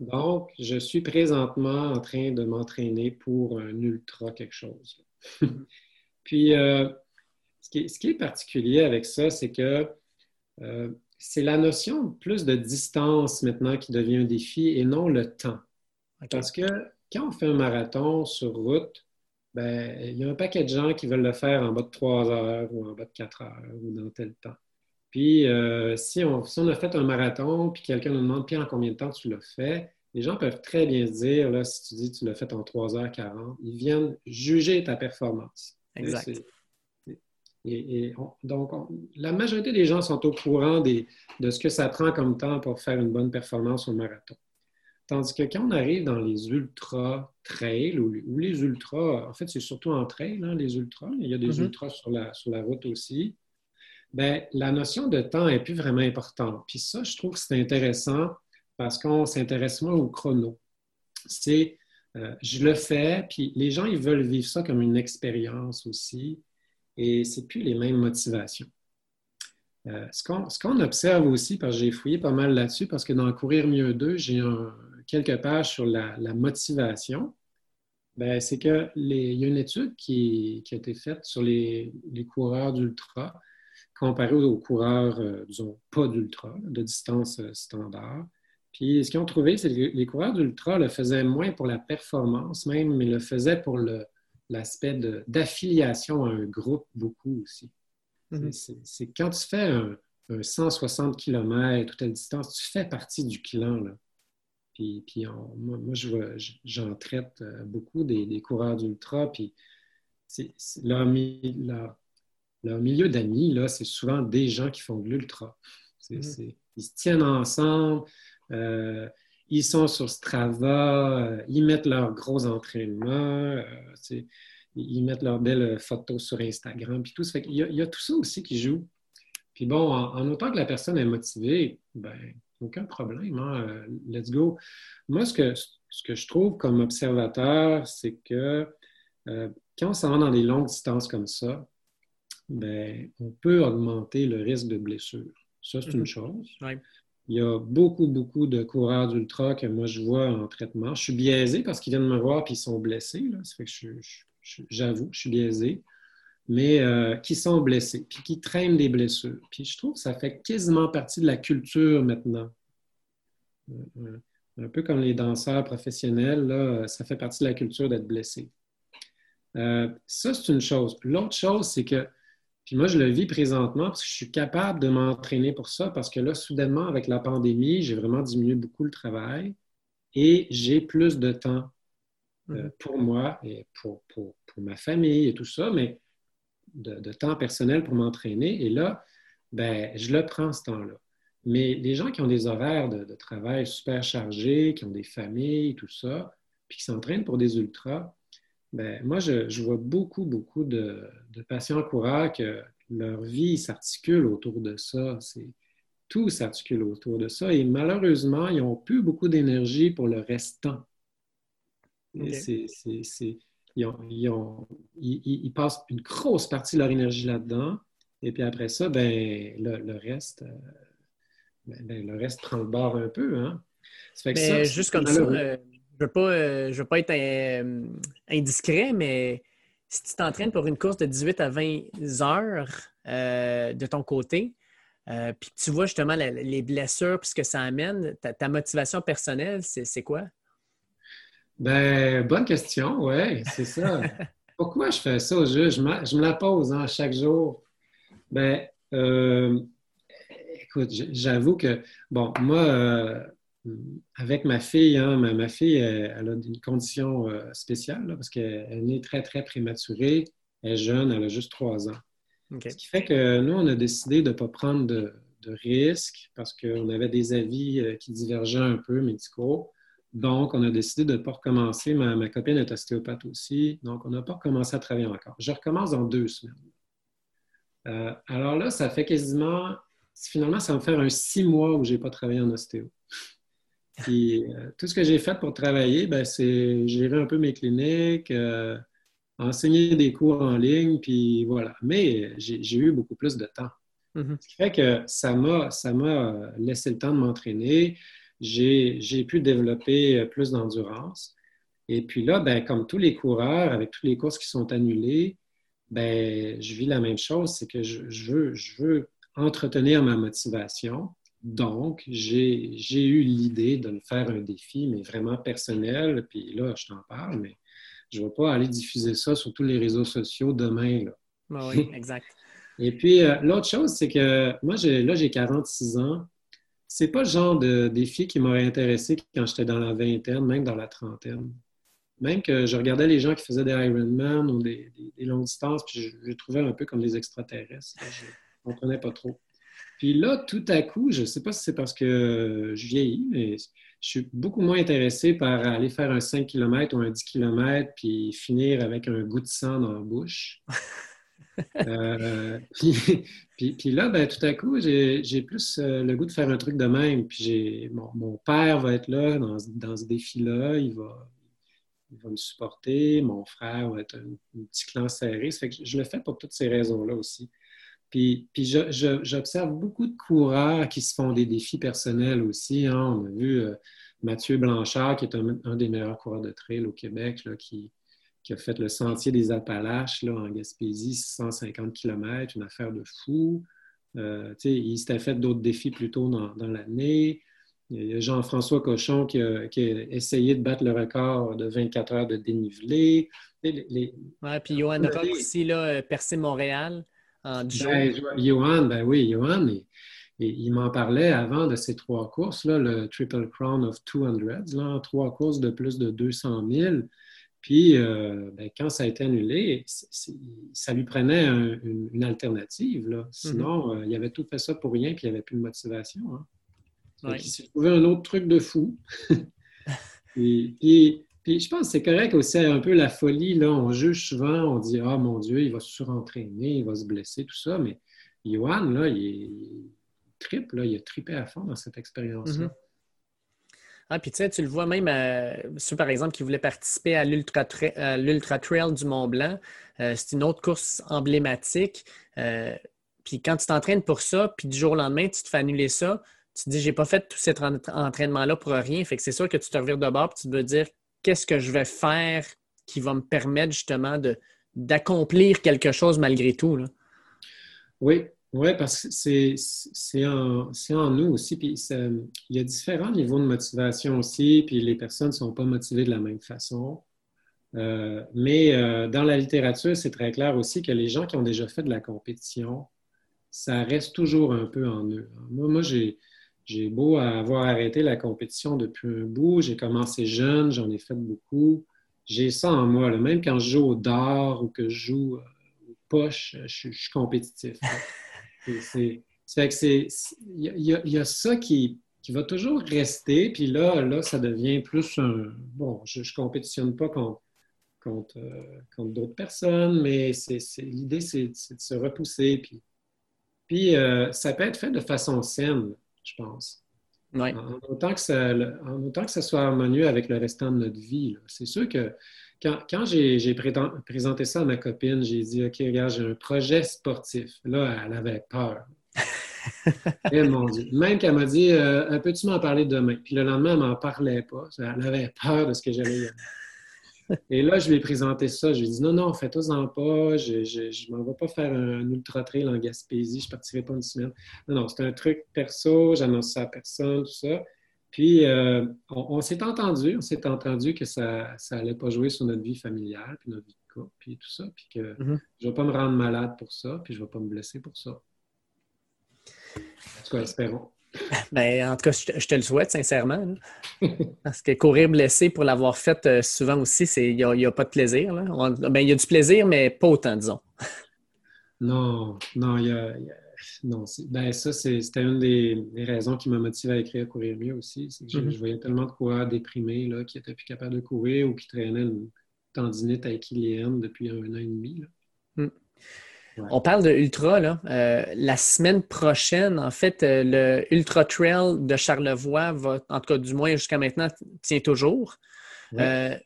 Donc, je suis présentement en train de m'entraîner pour un ultra quelque chose. Puis, euh, ce, qui est, particulier avec ça, c'est que euh, c'est la notion plus de distance maintenant qui devient un défi et non le temps. Parce que quand on fait un marathon sur route, ben, il y a un paquet de gens qui veulent le faire en bas de 3 heures ou en bas de 4 heures ou dans tel temps. Puis, euh, si, on, si, on, a fait un marathon, puis quelqu'un nous demande, puis en combien de temps tu l'as fait, les gens peuvent très bien se dire, là, si tu dis que tu l'as fait en 3h40, ils viennent juger ta performance. Exact. Et, donc, la majorité des gens sont au courant de ce que ça prend comme temps pour faire une bonne performance au marathon. Tandis que quand on arrive dans les ultra trails ou, les ultras, en fait, c'est surtout en trail, hein, les ultras, il y a des mm-hmm. ultras sur la, sur la route aussi, bien, la notion de temps n'est plus vraiment importante. Puis ça, je trouve que c'est intéressant parce qu'on s'intéresse moins au chrono. C'est, euh, je le fais, puis les gens, ils veulent vivre ça comme une expérience aussi, et c'est plus les mêmes motivations. Euh, ce, qu'on, observe aussi, parce que j'ai fouillé pas mal là-dessus, parce que dans Courir mieux 2, j'ai quelques pages sur la, motivation. Ben, c'est qu'il y a une étude qui, a été faite sur les, coureurs d'ultra comparé aux, coureurs, euh, disons, pas d'ultra, de distance standard. Puis ce qu'ils ont trouvé, c'est que les coureurs d'ultra le faisaient moins pour la performance même, mais le faisaient pour l'aspect d'affiliation à un groupe beaucoup aussi. C'est quand tu fais un, 160 km ou telle distance, tu fais partie du clan. Là. Puis, puis moi, j'en traite euh, beaucoup des, coureurs d'ultra. Puis leur, milieu d'amis, c'est souvent des gens qui font de l'ultra. Mm-hmm. Ils se tiennent ensemble. Euh, ils sont sur Strava, euh, ils mettent leurs gros entraînements. Euh, ils mettent leurs belles photos sur Instagram, puis tout. Ça fait qu'il y, a, il y a tout ça aussi qui joue. Puis bon, en, autant que la personne est motivée, ben, aucun problème. Hein, euh, let's go. Moi, ce que, ce que je trouve comme observateur, c'est que euh, quand on s'en va dans des longues distances comme ça, ben, on peut augmenter le risque de blessure. Ça, c'est une mhm. chose. Il y a beaucoup, beaucoup de coureurs d'ultra que moi, je vois en traitement. Je suis biaisé parce qu'ils viennent me voir et ils sont blessés. Ça fait que j'avoue, je suis biaisé mais euh, qui sont blessés, puis qui traînent des blessures. Puis je trouve que ça fait quasiment partie de la culture maintenant. Euh, euh, un peu comme les danseurs professionnels, là, ça fait partie de la culture d'être blessé. ça, c'est une chose. L'autre chose, c'est que, puis moi, je le vis présentement parce que je suis capable de m'entraîner pour ça, parce que là, soudainement, avec la pandémie, j'ai vraiment diminué beaucoup le travail et j'ai plus de temps mm-hmm. pour moi et pour, pour, pour, ma famille et tout ça, mais de, temps personnel pour m'entraîner. Et là, ben, je le prends ce temps-là. Mais les gens qui ont des horaires de, travail super chargés, qui ont des familles, tout ça, puis qui s'entraînent pour des ultras, ben, moi, je, vois beaucoup, beaucoup de, patients coureurs que leur vie s'articule autour de ça. C'est, tout s'articule autour de ça. Et malheureusement, ils n'ont plus beaucoup d'énergie pour le restant. C'est, ils, passent une grosse partie de leur énergie là-dedans. Et puis après ça, ben, le, reste, euh, ben, ben, le reste prend le bord un peu. Hein? juste comme ça, euh, je ne veux, veux, pas être euh, indiscret, mais si tu t'entraînes pour une course de 18 à 20 heures de ton côté, puis tu vois justement les blessures puis ce que ça amène, ta motivation personnelle, c'est quoi? Ben, bonne question, oui, c'est ça. Pourquoi je fais ça? Au jeu? Je, me la pose hein, chaque jour. Ben, euh, écoute, j'avoue que, bon, moi, euh, avec ma fille, hein, ma, fille, elle, a une condition euh, spéciale parce qu'elle est née très, très prématurée. Elle est jeune, elle a juste trois ans. Ce qui fait que nous, on a décidé de ne pas prendre de, de risques parce qu'on avait des avis qui divergeaient un peu médicaux. Donc, on a décidé de ne pas recommencer. Ma, copine est ostéopathe aussi. Donc, on n'a pas recommencé à travailler encore. Je recommence dans deux semaines. Euh, alors là, ça fait quasiment, finalement, ça va me faire un six mois où je n'ai pas travaillé en ostéo. Puis, euh, tout ce que j'ai fait pour travailler, ben, c'est gérer un peu mes cliniques, euh, enseigner des cours en ligne, puis voilà. Mais j'ai eu beaucoup plus de temps. Mm-hmm. Ce qui fait que ça m'a laissé le temps de m'entraîner j'ai pu développer euh, plus d'endurance. Et puis là, ben, comme tous les coureurs, avec toutes les courses qui sont annulées, ben, je vis la même chose, c'est que je, veux, je veux entretenir ma motivation. Donc, j'ai eu l'idée de me faire un défi, mais vraiment personnel. Puis là, je t'en parle, mais je ne vais pas aller diffuser ça sur tous les réseaux sociaux demain. Là. Ben oui, exact. Et puis, euh, l'autre chose, c'est que moi, là, j'ai 46 ans c'est pas le genre de défi qui m'aurait intéressé quand j'étais dans la vingtaine, même dans la trentaine. Même que je regardais les gens qui faisaient des Ironman ou des, longues distances, puis je, les trouvais un peu comme des extraterrestres. Je ne comprenais pas trop. Puis là, tout à coup, je ne sais pas si c'est parce que je vieillis, mais je suis beaucoup moins intéressé par aller faire un 5 km ou un 10 km puis finir avec un goût de sang dans la bouche. Euh, puis, là, ben, tout à coup, j'ai plus euh, le goût de faire un truc de même. Puis mon, mon, père va être là dans, ce défi-là. Il va, va me supporter. Mon frère va être un, petit clan serré. Ça fait que je le fais pour toutes ces raisons-là aussi. Puis, puis j'observe beaucoup de coureurs qui se font des défis personnels aussi. Hein. On a vu euh, Mathieu Blanchard, qui est un, un, des meilleurs coureurs de trail au Québec, là, qui, qui a fait le sentier des Appalaches là, en Gaspésie, 650 km, une affaire de fou. Euh, il s'était fait d'autres défis plus tôt dans, l'année. Il y a Jean-François Cochon qui a, essayé de battre le record de 24 heures de dénivelé. Les, puis Johan Rock aussi, là, euh, percé Montréal en ben, Johan, ben oui, Johan, il m'en parlait avant de ces trois courses, là, le Triple Crown of 200, là, trois courses de plus de 200 000. Puis, euh, ben, quand ça a été annulé, ça lui prenait une, alternative. Là. Sinon, euh, il avait tout fait ça pour rien, puis il n'y avait plus de motivation. Hein. Il s'est trouvé un autre truc de fou. puis, Puis je pense que c'est correct aussi un peu la folie. Là, on juge souvent, on dit Ah mon Dieu, il va se surentraîner, il va se blesser, tout ça. Mais Johan, là, il, tripe, là, il a trippé à fond dans cette expérience-là. Mhm. Ah, puis tu sais, tu le vois même, euh, ceux par exemple qui voulaient participer à l'Ultra Trail du Mont Blanc, euh, c'est une autre course emblématique. Euh, puis quand tu t'entraînes pour ça, puis du jour au lendemain, tu te fais annuler ça, tu te dis, j'ai pas fait tout cet entraînement-là pour rien. Fait que c'est sûr que tu te revires de bord, puis tu veux dire, qu'est-ce que je vais faire qui va me permettre justement d'accomplir quelque chose malgré tout. Là? Oui, oui, parce que c'est en, en, nous aussi. Puis il y a différents niveaux de motivation aussi, puis les personnes ne sont pas motivées de la même façon. Euh, mais euh, dans la littérature, c'est très clair aussi que les gens qui ont déjà fait de la compétition, ça reste toujours un peu en eux. Moi, moi j'ai j'ai beau avoir arrêté la compétition depuis un bout, j'ai commencé jeune, j'en ai fait beaucoup. J'ai ça en moi. Même quand je joue au dard ou que je joue euh, aux poches, je, suis compétitif. c'est, que c'est, il y, a ça qui, qui va toujours rester. Puis là, là, ça devient plus un. Bon, je ne compétitionne pas contre, contre, euh, d'autres personnes, mais l'idée, c'est, de se repousser. Puis, puis euh, ça peut être fait de façon saine je pense. En, autant que ça, en autant que ça soit harmonieux avec le restant de notre vie. C'est sûr que quand, quand j'ai présenté ça à ma copine, j'ai dit OK, regarde, j'ai un projet sportif. Là, elle avait peur. Eh, mon Dieu. Même qu'elle m'a dit euh, Peux-tu m'en parler demain Puis le lendemain, elle m'en parlait pas. Elle avait peur de ce que j'allais et là, je lui ai présenté ça. Je lui ai dit non, non, faites-en pas. Je ne m'en vais pas faire un, ultra trail en Gaspésie. Je ne partirai pas une semaine. Non, non, c'est un truc perso. J'annonce ça à personne, tout ça. Puis, euh, on, s'est entendu. On s'est entendu que ça n'allait pas jouer sur notre vie familiale, puis notre vie de couple, puis tout ça. Puis que mm-hmm. je ne vais pas me rendre malade pour ça, puis je ne vais pas me blesser pour ça. En tout cas, espérons. Ben, en tout cas, je te, le souhaite sincèrement. Parce que courir blessé pour l'avoir fait euh, souvent aussi, il n'y a, pas de plaisir. Ben, il y a du plaisir, mais pas autant, disons. non, non, il y a, non, ben, ça, c'était une des, raisons qui m'a motivé à écrire Courir mieux aussi. Mm-hmm. je, voyais tellement de coureurs déprimés là, qui n'étaient plus capables de courir ou qui traînaient une tendinite à Achilléenne depuis un an et demi. Là. Mm. On parle de Ultra, là. Euh, la semaine prochaine, en fait, euh, le Ultra Trail de Charlevoix va, en tout cas, du moins jusqu'à maintenant, tient toujours. Euh,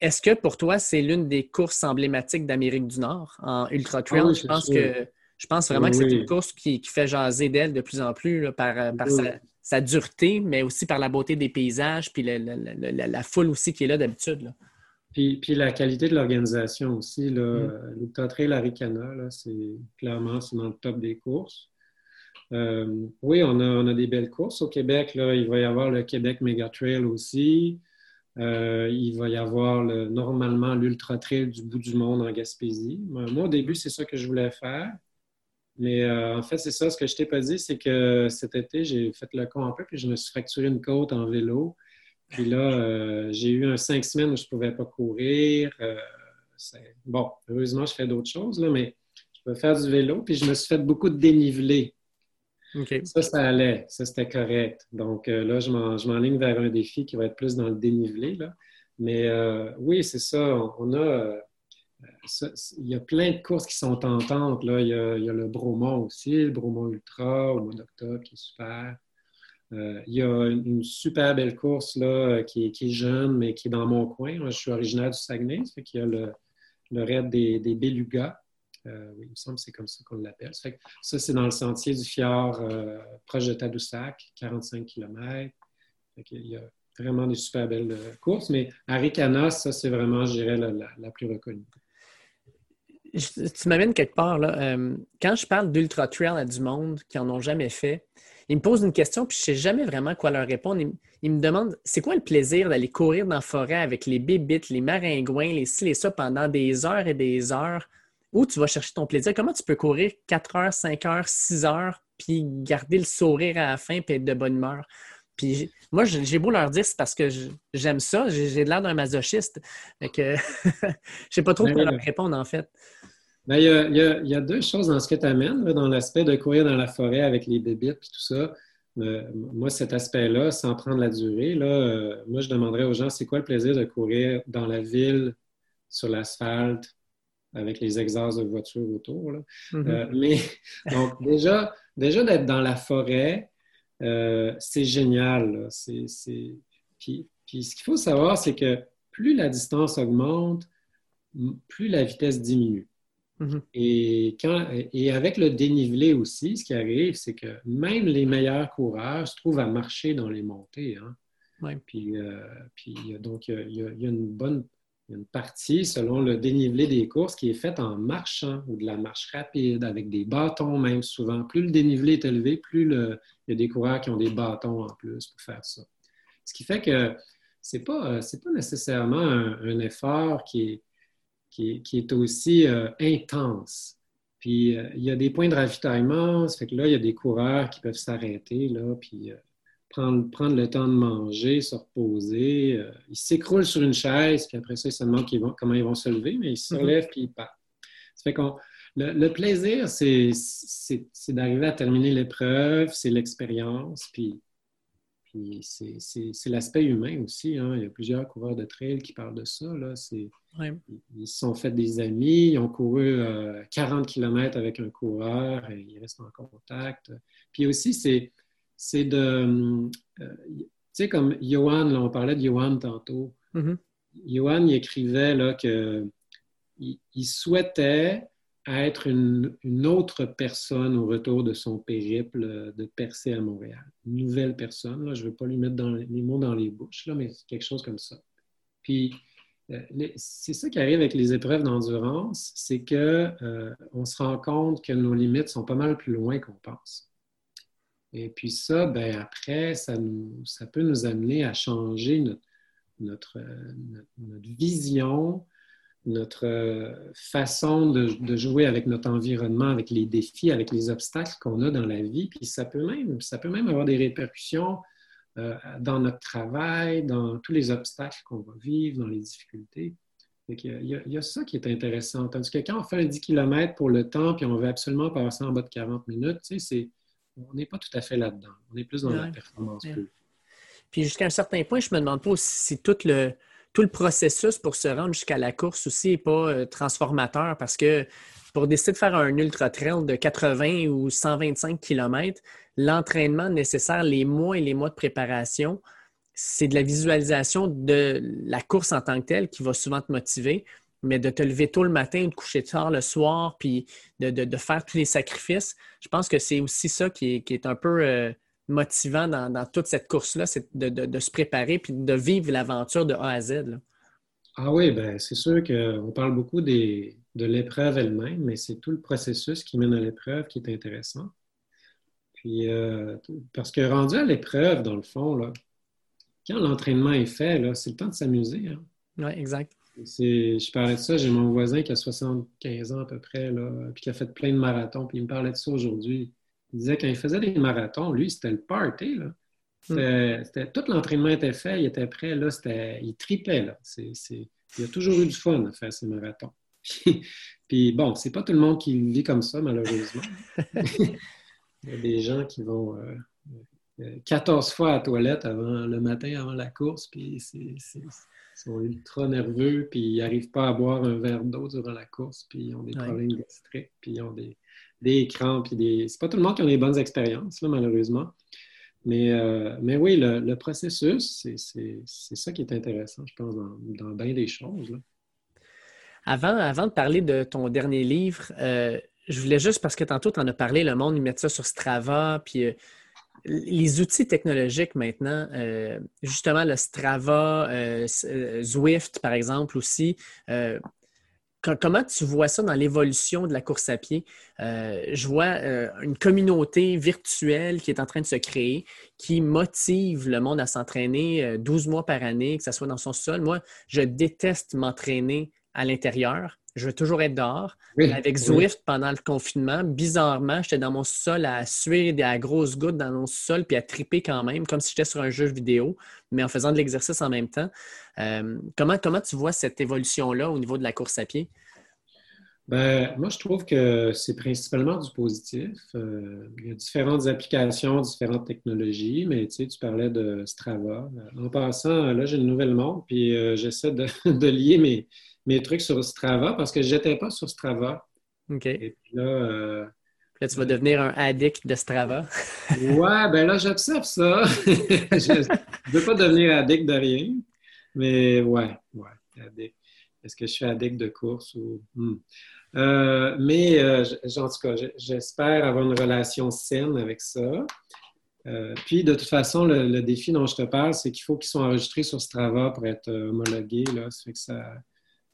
est-ce que pour toi, c'est l'une des courses emblématiques d'Amérique du Nord en Ultra Trail? Ah je, pense que, je pense vraiment que c'est une course qui, fait jaser d'elle de plus en plus par, sa, dureté, mais aussi par la beauté des paysages, puis la, foule aussi qui est là d'habitude. Puis, puis, la qualité de l'organisation aussi. Là, mm. L'Ultra Trail Aricana, c'est clairement dans le top des courses. Euh, oui, on a, on a, des belles courses au Québec. Là. Il va y avoir le Québec Mega Trail aussi. Euh, il va y avoir le, normalement l'Ultra Trail du bout du monde en Gaspésie. Moi, au début, c'est ça que je voulais faire. Mais euh, en fait, c'est ça. Ce que je t'ai pas dit, c'est que cet été, j'ai fait le con un peu, puis je me suis fracturé une côte en vélo. Puis là, euh, j'ai eu un cinq semaines où je ne pouvais pas courir. Euh, bon, heureusement, je fais d'autres choses, là, mais je peux faire du vélo. Puis je me suis fait beaucoup de dénivelé. Ça, ça allait. Ça, c'était correct. Donc euh, là, je m'enligne vers un défi qui va être plus dans le dénivelé. Là. Mais oui, c'est ça. On, a. il y a plein de courses qui sont tentantes. Là. Il, y a, il y a le Bromont aussi, le Bromont Ultra au mois d'octobre qui est super. Euh, il y a une super belle course là, qui, est, jeune, mais qui est dans mon coin. je suis originaire du Saguenay, ça fait qu'il y a le, le raid des, des. Euh, oui, il me semble que c'est comme ça qu'on l'appelle. Ça, c'est dans le sentier du fjord euh, proche de Tadoussac, 45 km. il y a vraiment des super belles courses, mais Arikana, ça, c'est vraiment, je dirais, la, plus reconnue. Tu m'amènes quelque part. Là. quand je parle d'ultra trail à du monde qui n'en ont jamais fait, ils me posent une question, puis je ne sais jamais vraiment quoi leur répondre. Ils, me demandent c'est quoi le plaisir d'aller courir dans la forêt avec les bébites, les maringouins, les ci, les ça pendant des heures et des heures. Où tu vas chercher ton plaisir? Comment tu peux courir 4 heures, 5 heures, 6 heures, puis garder le sourire à la fin, puis être de bonne humeur? Puis moi, j'ai beau leur dire, c'est parce que j'aime ça, j'ai l'air d'un masochiste. Fait que je sais pas trop quoi leur répondre, en fait. Ben, il, y a, deux choses dans ce que tu amènes, dans l'aspect de courir dans la forêt avec les bébites et tout ça. moi, cet aspect-là, sans prendre la durée, là, moi, je demanderais aux gens, c'est quoi le plaisir de courir dans la ville, sur l'asphalte, avec les exhausts de voitures autour. Mm-hmm. mais donc, déjà, déjà d'être dans la forêt, c'est génial. Puis, puis, ce qu'il faut savoir, c'est que plus la distance augmente, plus la vitesse diminue. Mhm. Et, quand, et avec le dénivelé aussi, ce qui arrive, c'est que même les meilleurs coureurs se trouvent à marcher dans les montées. Hein. Puis, euh, puis, donc, il y, a, une bonne une partie, selon le dénivelé des courses, qui est faite en marchant ou de la marche rapide, avec des bâtons même souvent. Plus le dénivelé est élevé, plus il y a des coureurs qui ont des bâtons en plus pour faire ça. Ce qui fait que ce n'est pas, pas nécessairement un effort qui est qui est, aussi euh, intense. Puis euh, il y a des points de ravitaillement, ça fait que là, il y a des coureurs qui peuvent s'arrêter, puis euh, prendre, prendre le temps de manger, se reposer. ils s'écroulent sur une chaise, puis après ça, ils se demandent comment ils vont se lever, mais ils se mm-hmm. relèvent, puis ils partent. Ça fait qu'on le, le, plaisir, c'est d'arriver à terminer l'épreuve, c'est l'expérience, puis c'est l'aspect humain aussi. Hein. Il y a plusieurs coureurs de trail qui parlent de ça. Là. Ils se sont fait des amis, ils ont couru 40 euh, km avec un coureur et ils restent en contact. Puis aussi, c'est de. Euh, tu sais, comme Johan, on parlait de Johan tantôt. Mm-hmm. Johan, il écrivait là, que il souhaitait être une, autre personne au retour de son périple de percer à Montréal. Une nouvelle personne. Là, je ne veux pas lui mettre dans les mots dans les bouches, là, mais quelque chose comme ça. Puis, euh, c'est ça qui arrive avec les épreuves d'endurance, c'est qu'on euh, se rend compte que nos limites sont pas mal plus loin qu'on pense. Et puis ça, ben après, ça, nous, ça peut nous amener à changer notre, notre, notre vision notre façon de, jouer avec notre environnement, avec les défis, avec les obstacles qu'on a dans la vie. Puis ça peut même, ça peut même avoir des répercussions euh, dans notre travail, dans tous les obstacles qu'on va vivre, dans les difficultés. il, y a, ça qui est intéressant. Tandis que quand on fait un 10 km pour le temps, puis on veut absolument passer en bas de 40 minutes, tu sais, on n'est pas tout à fait là-dedans. On est plus dans la performance Puis jusqu'à un certain point, je me demande pas si tout le, tout le processus pour se rendre jusqu'à la course aussi n'est pas euh, transformateur parce que pour décider de faire un ultra trail de 80 ou 125 km, l'entraînement nécessaire, les mois et les mois de préparation, c'est de la visualisation de la course en tant que telle qui va souvent te motiver, mais de te lever tôt le matin, de coucher tard le soir, puis de, faire tous les sacrifices, je pense que c'est aussi ça qui est, un peu euh, motivant dans, toute cette course-là, c'est de, se préparer puis de vivre l'aventure de A à Z. Ah oui, ben c'est sûr qu'on parle beaucoup de l'épreuve elle-même, mais c'est tout le processus qui mène à l'épreuve qui est intéressant. Puis, euh, parce que rendu à l'épreuve, dans le fond, là, quand l'entraînement est fait, c'est le temps de s'amuser. Hein. Oui, exact. Je parlais de ça, j'ai mon voisin qui a 75 ans à peu près, là, puis qui a fait plein de marathons, puis il me parlait de ça aujourd'hui. Il disait quand il faisait des marathons, lui, c'était le party. Là. Hmm. tout l'entraînement était fait, il était prêt, là, il tripait. Là. il a toujours eu du fun à faire ces marathons. Puis bon, c'est pas tout le monde qui vit comme ça, malheureusement. il y a des gens qui vont 14 euh, fois à la toilette avant, le matin avant la course, puis ils sont ultra nerveux, puis ils n'arrivent pas à boire un verre d'eau durant la course, puis ils ont des problèmes gastriques, puis ils ont des, des écrans, puis des... C'est pas tout le monde qui a des bonnes expériences, malheureusement. Mais, euh, mais oui, le, processus, c'est ça qui est intéressant, je pense, dans, bien des choses. Avant, avant de parler de ton dernier livre, euh, je voulais juste, parce que tantôt, tu en as parlé, le monde, ils mettent ça sur Strava, puis euh, les outils technologiques maintenant, justement le Strava, Zwift, par exemple, aussi, comment tu vois ça dans l'évolution de la course à pied? Euh, je vois euh, une communauté virtuelle qui est en train de se créer, qui motive le monde à s'entraîner 12 euh, mois par année, que ce soit dans son sol. Moi, je déteste m'entraîner à l'intérieur je veux toujours être dehors. avec Zwift, pendant le confinement, bizarrement, j'étais dans mon sol à suer des grosses gouttes dans mon sol puis à triper quand même, comme si j'étais sur un jeu vidéo, mais en faisant de l'exercice en même temps. Euh, comment, comment tu vois cette évolution-là au niveau de la course à pied? Ben, moi, je trouve que c'est principalement du positif. Euh, il y a différentes applications, différentes technologies, mais tu sais, tu parlais de Strava. En passant, là, j'ai une nouvelle montre, puis euh, j'essaie de, lier mes, mes, trucs sur Strava parce que je n'étais pas sur Strava. OK. Et puis là, euh, là, tu vas devenir un addict de Strava. ouais, ben là, j'observe ça. je ne veux pas devenir addict de rien, mais ouais, ouais, addict. Est-ce que je suis addict de course ou. Hmm. Euh, mais euh, en tout cas, j'espère avoir une relation saine avec ça. Euh, puis, de toute façon, le, défi dont je te parle, c'est qu'il faut qu'ils soient enregistrés sur Strava pour être homologués. Là. Ça fait que ça,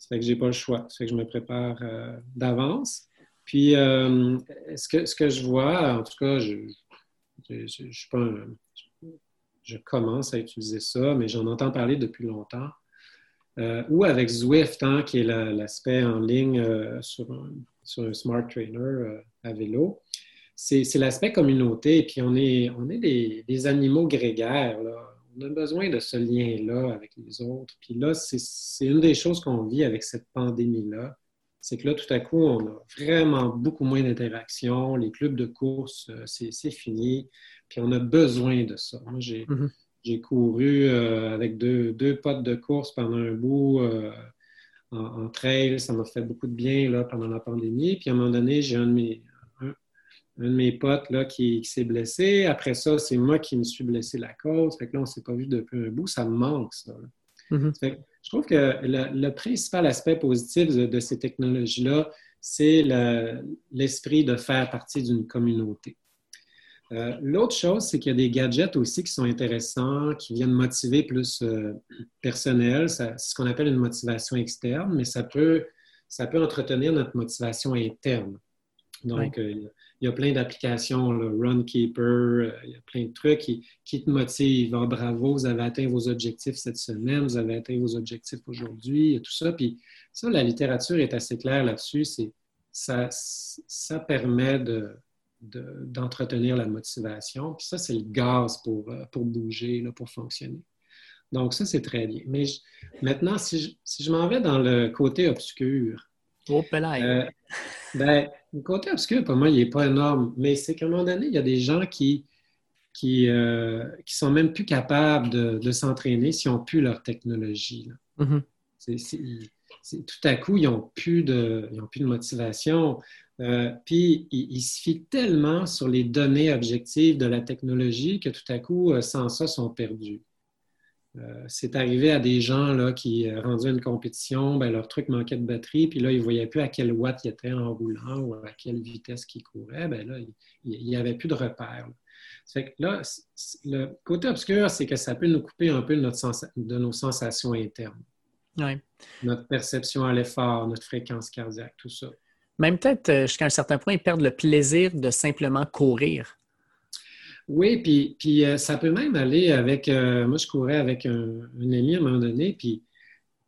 fait que j'ai pas le choix. Ça fait que je me prépare d'avance. Puis, ce, que, ce que je vois, en tout cas, je, je, je, pas je commence à utiliser ça, mais j'en entends parler depuis longtemps. Euh, ou avec Zwift, hein, qui est l'aspect en ligne euh, sur, un, smart trainer euh, à vélo. C'est l'aspect communauté, puis on est, on est des, animaux grégaires. On a besoin de ce lien-là avec les autres. Puis là, c'est une des choses qu'on vit avec cette pandémie-là. C'est que là, tout à coup, on a vraiment beaucoup moins d'interactions. Les clubs de course, c'est fini. Puis on a besoin de ça. Moi, j'ai mm-hmm. Couru euh, avec deux, deux, potes de course pendant un bout euh, en, trail. Ça m'a fait beaucoup de bien là, pendant la pandémie. Puis à un moment donné, j'ai un de mes, un, de mes potes là, qui, s'est blessé. Après ça, c'est moi qui me suis blessé la cause. Fait que là, on ne s'est pas vu depuis un bout. Ça me manque, ça. Mm-hmm. je trouve que le, principal aspect positif de ces technologies-là, c'est l'esprit de faire partie d'une communauté. Euh, l'autre chose, c'est qu'il y a des gadgets aussi qui sont intéressants, qui viennent motiver plus euh, personnel. C'est ce qu'on appelle une motivation externe, mais ça peut, ça peut entretenir notre motivation interne. Donc, euh, il y a plein d'applications, Runkeeper, il y a plein de trucs qui, te motivent. Ah, bravo, vous avez atteint vos objectifs cette semaine, vous avez atteint vos objectifs aujourd'hui, et tout ça. Puis ça, la littérature est assez claire là-dessus. Ça, ça permet de, d'entretenir la motivation. Puis ça, c'est le gaz pour, euh, pour bouger, là, pour fonctionner. Donc, ça, c'est très bien. Mais maintenant, si je, m'en vais dans le côté obscur, oh, euh, ben, le côté obscur, pour moi, il n'est pas énorme. Mais c'est qu'à un moment donné, il y a des gens qui qui, euh, qui sont même plus capables de, s'entraîner s'ils n'ont plus leur technologie. Mm-hmm. tout à coup, ils n'ont plus, de, plus de motivation. Euh, puis, il, se fie tellement sur les données objectives de la technologie que tout à coup, sans ça, sont perdus. Euh, c'est arrivé à des gens là, qui, rendus à une compétition, ben, leur truc manquait de batterie, puis là, ils ne voyaient plus à quel watt ils étaient en roulant ou à quelle vitesse qu'ils couraient. Ben, là, il n'y avait plus de repères. là, le côté obscur, c'est que ça peut nous couper un peu de, de nos sensations internes. Notre perception à l'effort, notre fréquence cardiaque, tout ça. Même peut-être euh, jusqu'à un certain point, ils perdent le plaisir de simplement courir. Oui, puis, puis euh, ça peut même aller avec. Euh, moi, je courais avec un, ami à un moment donné, puis,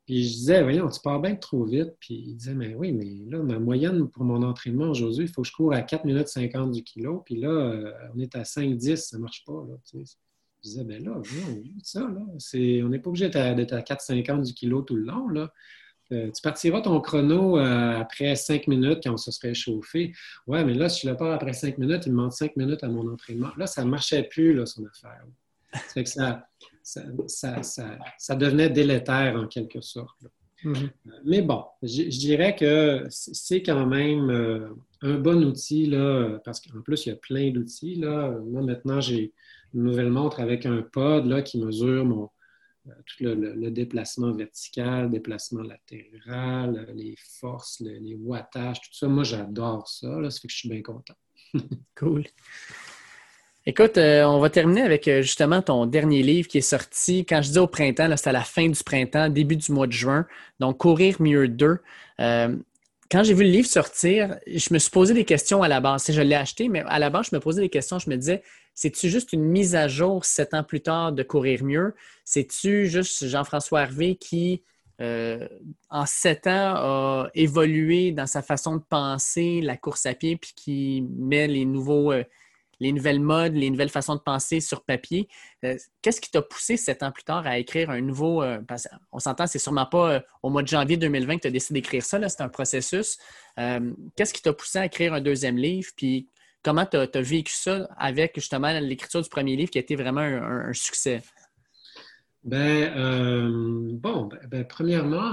puis je disais, voyons, tu pars bien trop vite. Puis il disait, mais oui, mais là, ma moyenne pour mon entraînement aujourd'hui, il faut que je cours à 4 minutes 50 du kilo, puis là, on est à 5-10, ça ne marche pas. Là, Je disais, ben là, on ça, là. on n'est pas obligé d'être à, à 4,50 du kilo tout le long, là. Euh, tu partiras ton chrono euh, après cinq minutes quand on se serait chauffé. Ouais, mais là, si je le pars après cinq minutes, il me manque cinq minutes à mon entraînement. Là, ça ne marchait plus, là, son affaire. Ça, que ça, ça, devenait délétère en quelque sorte. Mm-hmm. Mais bon, je, dirais que c'est quand même euh, un bon outil, là, parce qu'en plus, il y a plein d'outils. Moi, maintenant, j'ai une nouvelle montre avec un pod là, qui mesure mon, tout le, déplacement vertical, déplacement latéral, euh, les forces, les wattages, tout ça. Moi, j'adore ça. Là, ça fait que je suis bien content. cool. Écoute, euh, on va terminer avec justement ton dernier livre qui est sorti, quand je dis au printemps, c'est à la fin du printemps, début du mois de juin. Donc, Courir mieux 2. quand j'ai vu le livre sortir, je me suis posé des questions à la base. Je l'ai acheté, mais à la base, je me posais des questions. Je me disais, c'est-tu juste une mise à jour sept ans plus tard de courir mieux? C'est-tu juste Jean-François Hervé qui, euh, en sept ans, a évolué dans sa façon de penser la course à pied puis qui met les nouveaux, euh, les nouvelles modes, les nouvelles façons de penser sur papier? Euh, qu'est-ce qui t'a poussé sept ans plus tard à écrire un nouveau. Euh, on s'entend, c'est sûrement pas au mois de janvier 2020 que tu as décidé d'écrire ça, c'est un processus. Qu'est-ce qui t'a poussé à écrire un deuxième livre? Comment tu as, vécu ça avec justement l'écriture du premier livre qui a été vraiment un, succès? Ben, bon, ben, ben premièrement,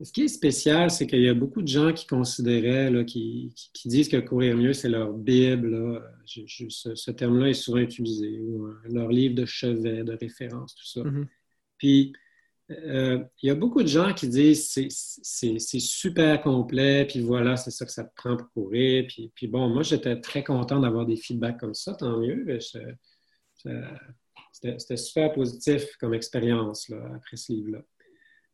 ce qui est spécial, c'est qu'il y a beaucoup de gens qui considéraient, qui, disent que courir mieux, c'est leur Bible. ce, terme-là est souvent utilisé, ou euh, leur livre de chevet, de référence, tout ça. Mm-hmm. Puis, euh, il y a beaucoup de gens qui disent c'est c'est super complet, puis voilà, c'est ça que ça te prend pour courir. Puis, puis bon, moi, j'étais très content d'avoir des feedbacks comme ça, tant mieux. C'était super positif comme expérience après ce livre-là.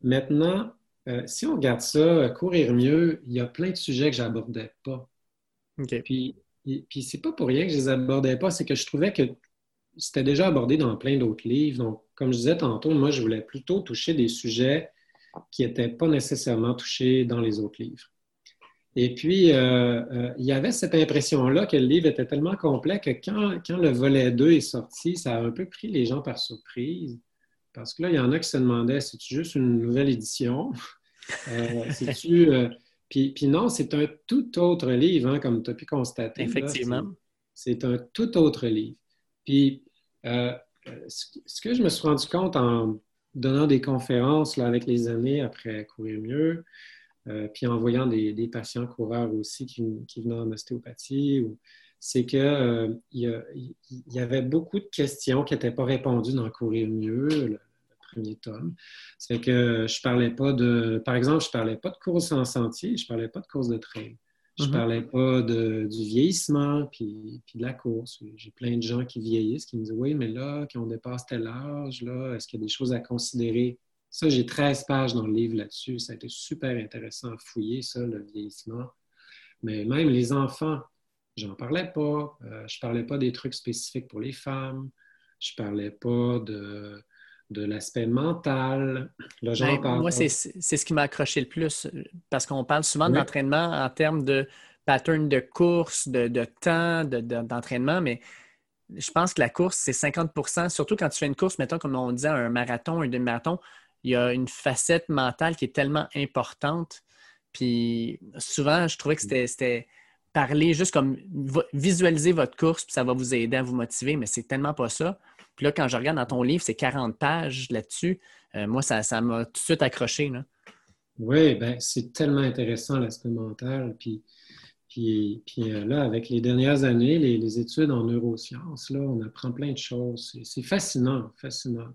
Maintenant, euh, si on regarde ça, courir mieux, il y a plein de sujets que j'abordais pas. Puis, puis c'est pas pour rien que je les abordais pas, c'est que je trouvais que c'était déjà abordé dans plein d'autres livres. Donc, comme je disais tantôt, moi, je voulais plutôt toucher des sujets qui n'étaient pas nécessairement touchés dans les autres livres. Et puis, euh, il y avait cette impression-là que le livre était tellement complet que quand, quand le volet 2 est sorti, ça a un peu pris les gens par surprise. Parce que là, il y en a qui se demandaient, c'est-tu juste une nouvelle édition? Euh, tu euh, puis, non, c'est un tout autre livre, hein, comme tu as pu constater. Effectivement. C'est un tout autre livre. Puis, euh, ce que je me suis rendu compte en donnant des conférences là, avec les années après Courir mieux, puis en voyant des, patients coureurs aussi qui, venaient en ostéopathie, c'est qu'il il y, avait beaucoup de questions qui n'étaient pas répondues dans Courir mieux premier tome. C'est que je parlais pas de, par exemple, je parlais pas de course en sentier, je parlais pas de course de trail. Je ne mhm. parlais pas de, du vieillissement puis, puis, de la course. J'ai plein de gens qui vieillissent qui me disent Oui, mais là, quand on dépasse tel âge, là, est-ce qu'il y a des choses à considérer? Ça, j'ai 13 pages dans le livre là-dessus. Ça a été super intéressant à fouiller, ça, le vieillissement. Mais même les enfants, j'en parlais pas. Euh, je parlais pas des trucs spécifiques pour les femmes. Je parlais pas de de l'aspect mental. Ben, moi, c'est ce qui m'a accroché le plus parce qu'on parle souvent d'entraînement en termes de pattern de course, de, temps, d'entraînement, mais je pense que la course, c'est 50% surtout quand tu fais une course, mettons, comme on disait, un marathon, un demi-marathon, il y a une facette mentale qui est tellement importante. Puis souvent, je trouvais que c'était parler juste comme visualiser votre course, puis ça va vous aider à vous motiver, mais c'est tellement pas ça. Puis là, quand je regarde dans ton livre, c'est 40 pages là-dessus. Euh, moi, ça, m'a tout de suite accroché. Oui, ben, c'est tellement intéressant l'aspect mental. Puis, puis, euh, là, avec les dernières années, les, études en neurosciences, on apprend plein de choses. C'est fascinant, fascinant.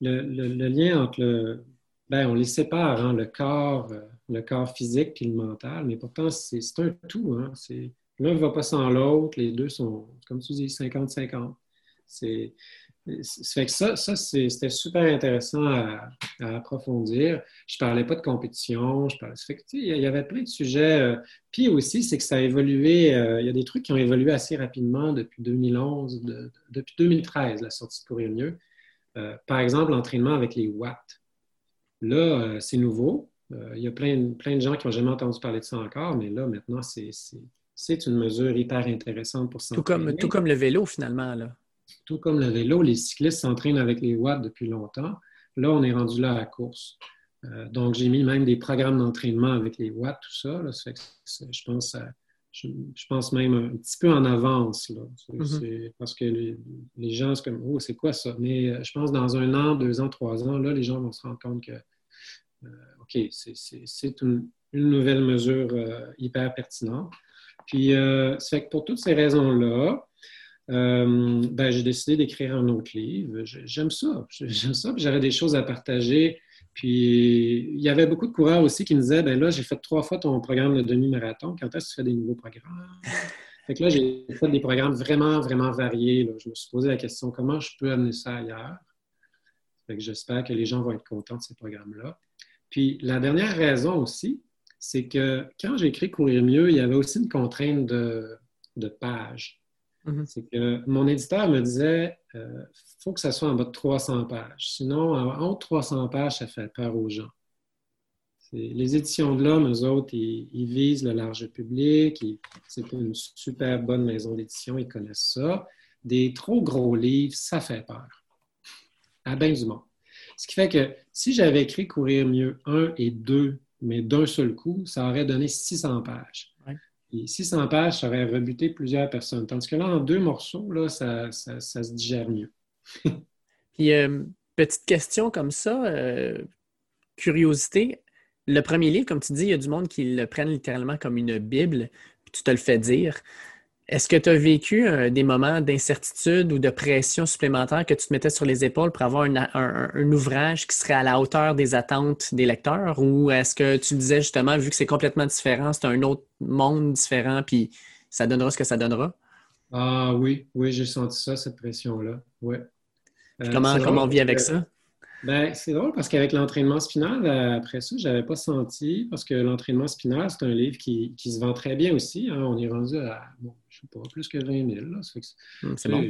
Le, lien entre le. Ben, on les sépare, hein, le corps, euh, le corps physique puis le mental, mais pourtant, c'est un tout. Hein, L'un ne va pas sans l'autre, les deux sont, comme tu dis, 50-50. C'est, fait que ça, ça c'était super intéressant à, approfondir. Je parlais pas de compétition, je parlais, fait que, il y avait plein de sujets. Euh, puis aussi, c'est que ça a évolué, euh, il y a des trucs qui ont évolué assez rapidement depuis 2011, depuis 2013, la sortie de Courir mieux. Euh, par exemple, l'entraînement avec les watts. Là, c'est nouveau. il y a plein, plein de gens qui n'ont jamais entendu parler de ça encore, mais là, maintenant, c'est, une mesure hyper intéressante pour s'entraîner. Tout comme, tout comme le vélo, finalement, là tout comme le vélo, les cyclistes s'entraînent avec les watts depuis longtemps. Là, on est rendu là à la course. Euh, donc, j'ai mis même des programmes d'entraînement avec les watts, tout ça. je, pense je, pense même un petit peu en avance. Mm-hmm. Parce que les, gens, c'est comme, oh, c'est quoi ça? Mais euh, je pense dans un an, deux ans, trois ans, là, les gens vont se rendre compte que, euh, OK, c'est une, nouvelle mesure hyper pertinente. Puis, ça fait que pour toutes ces raisons-là, euh, ben, j'ai décidé d'écrire un autre livre. J'aime ça. J'aime ça. J'avais des choses à partager. Puis il y avait beaucoup de coureurs aussi qui me disaient ben là, j'ai fait trois fois ton programme de demi-marathon. Quand est-ce que tu fais des nouveaux programmes? Fait que là, j'ai fait des programmes vraiment, vraiment variés. Je me suis posé la question comment je peux amener ça ailleurs? Fait j'espère que les gens vont être contents de ces programmes-là. Puis la dernière raison aussi, c'est que quand j'ai écrit Courir mieux, il y avait aussi une contrainte de, de Mm-hmm. C'est que mon éditeur me disait il euh, faut que ça soit en bas de 300 pages. Sinon, en haut de 300 pages, ça fait peur aux gens. Les éditions de l'Homme, eux autres, ils, visent le large public. C'est une super bonne maison d'édition, ils connaissent ça. Des trop gros livres, ça fait peur. À bien du monde. Ce qui fait que si j'avais écrit Courir mieux 1 et 2, mais d'un seul coup, ça aurait donné 600 pages. Et 600 pages, ça aurait rebuté plusieurs personnes. Tandis que là, en deux morceaux, là, ça, se digère mieux. Puis, euh, petite question comme ça, euh, curiosité. Le premier livre, comme tu dis, il y a du monde qui le prennent littéralement comme une Bible, puis tu te le fais dire. Est-ce que tu as vécu euh, des moments d'incertitude ou de pression supplémentaire que tu te mettais sur les épaules pour avoir un, ouvrage qui serait à la hauteur des attentes des lecteurs? Ou est-ce que tu disais justement, vu que c'est complètement différent, c'est un autre monde différent, puis ça donnera ce que ça donnera? Ah oui, oui, j'ai senti ça, cette pression-là. Ouais. Euh, comment, comment on vit avec ça? Ben, c'est drôle parce qu'avec l'entraînement spinal, euh, après ça, je n'avais pas senti, parce que l'entraînement spinal, c'est un livre qui, se vend très bien aussi. Hein. On est rendu à, bon, je sais pas, plus que 20 000. Hum, c'est bon.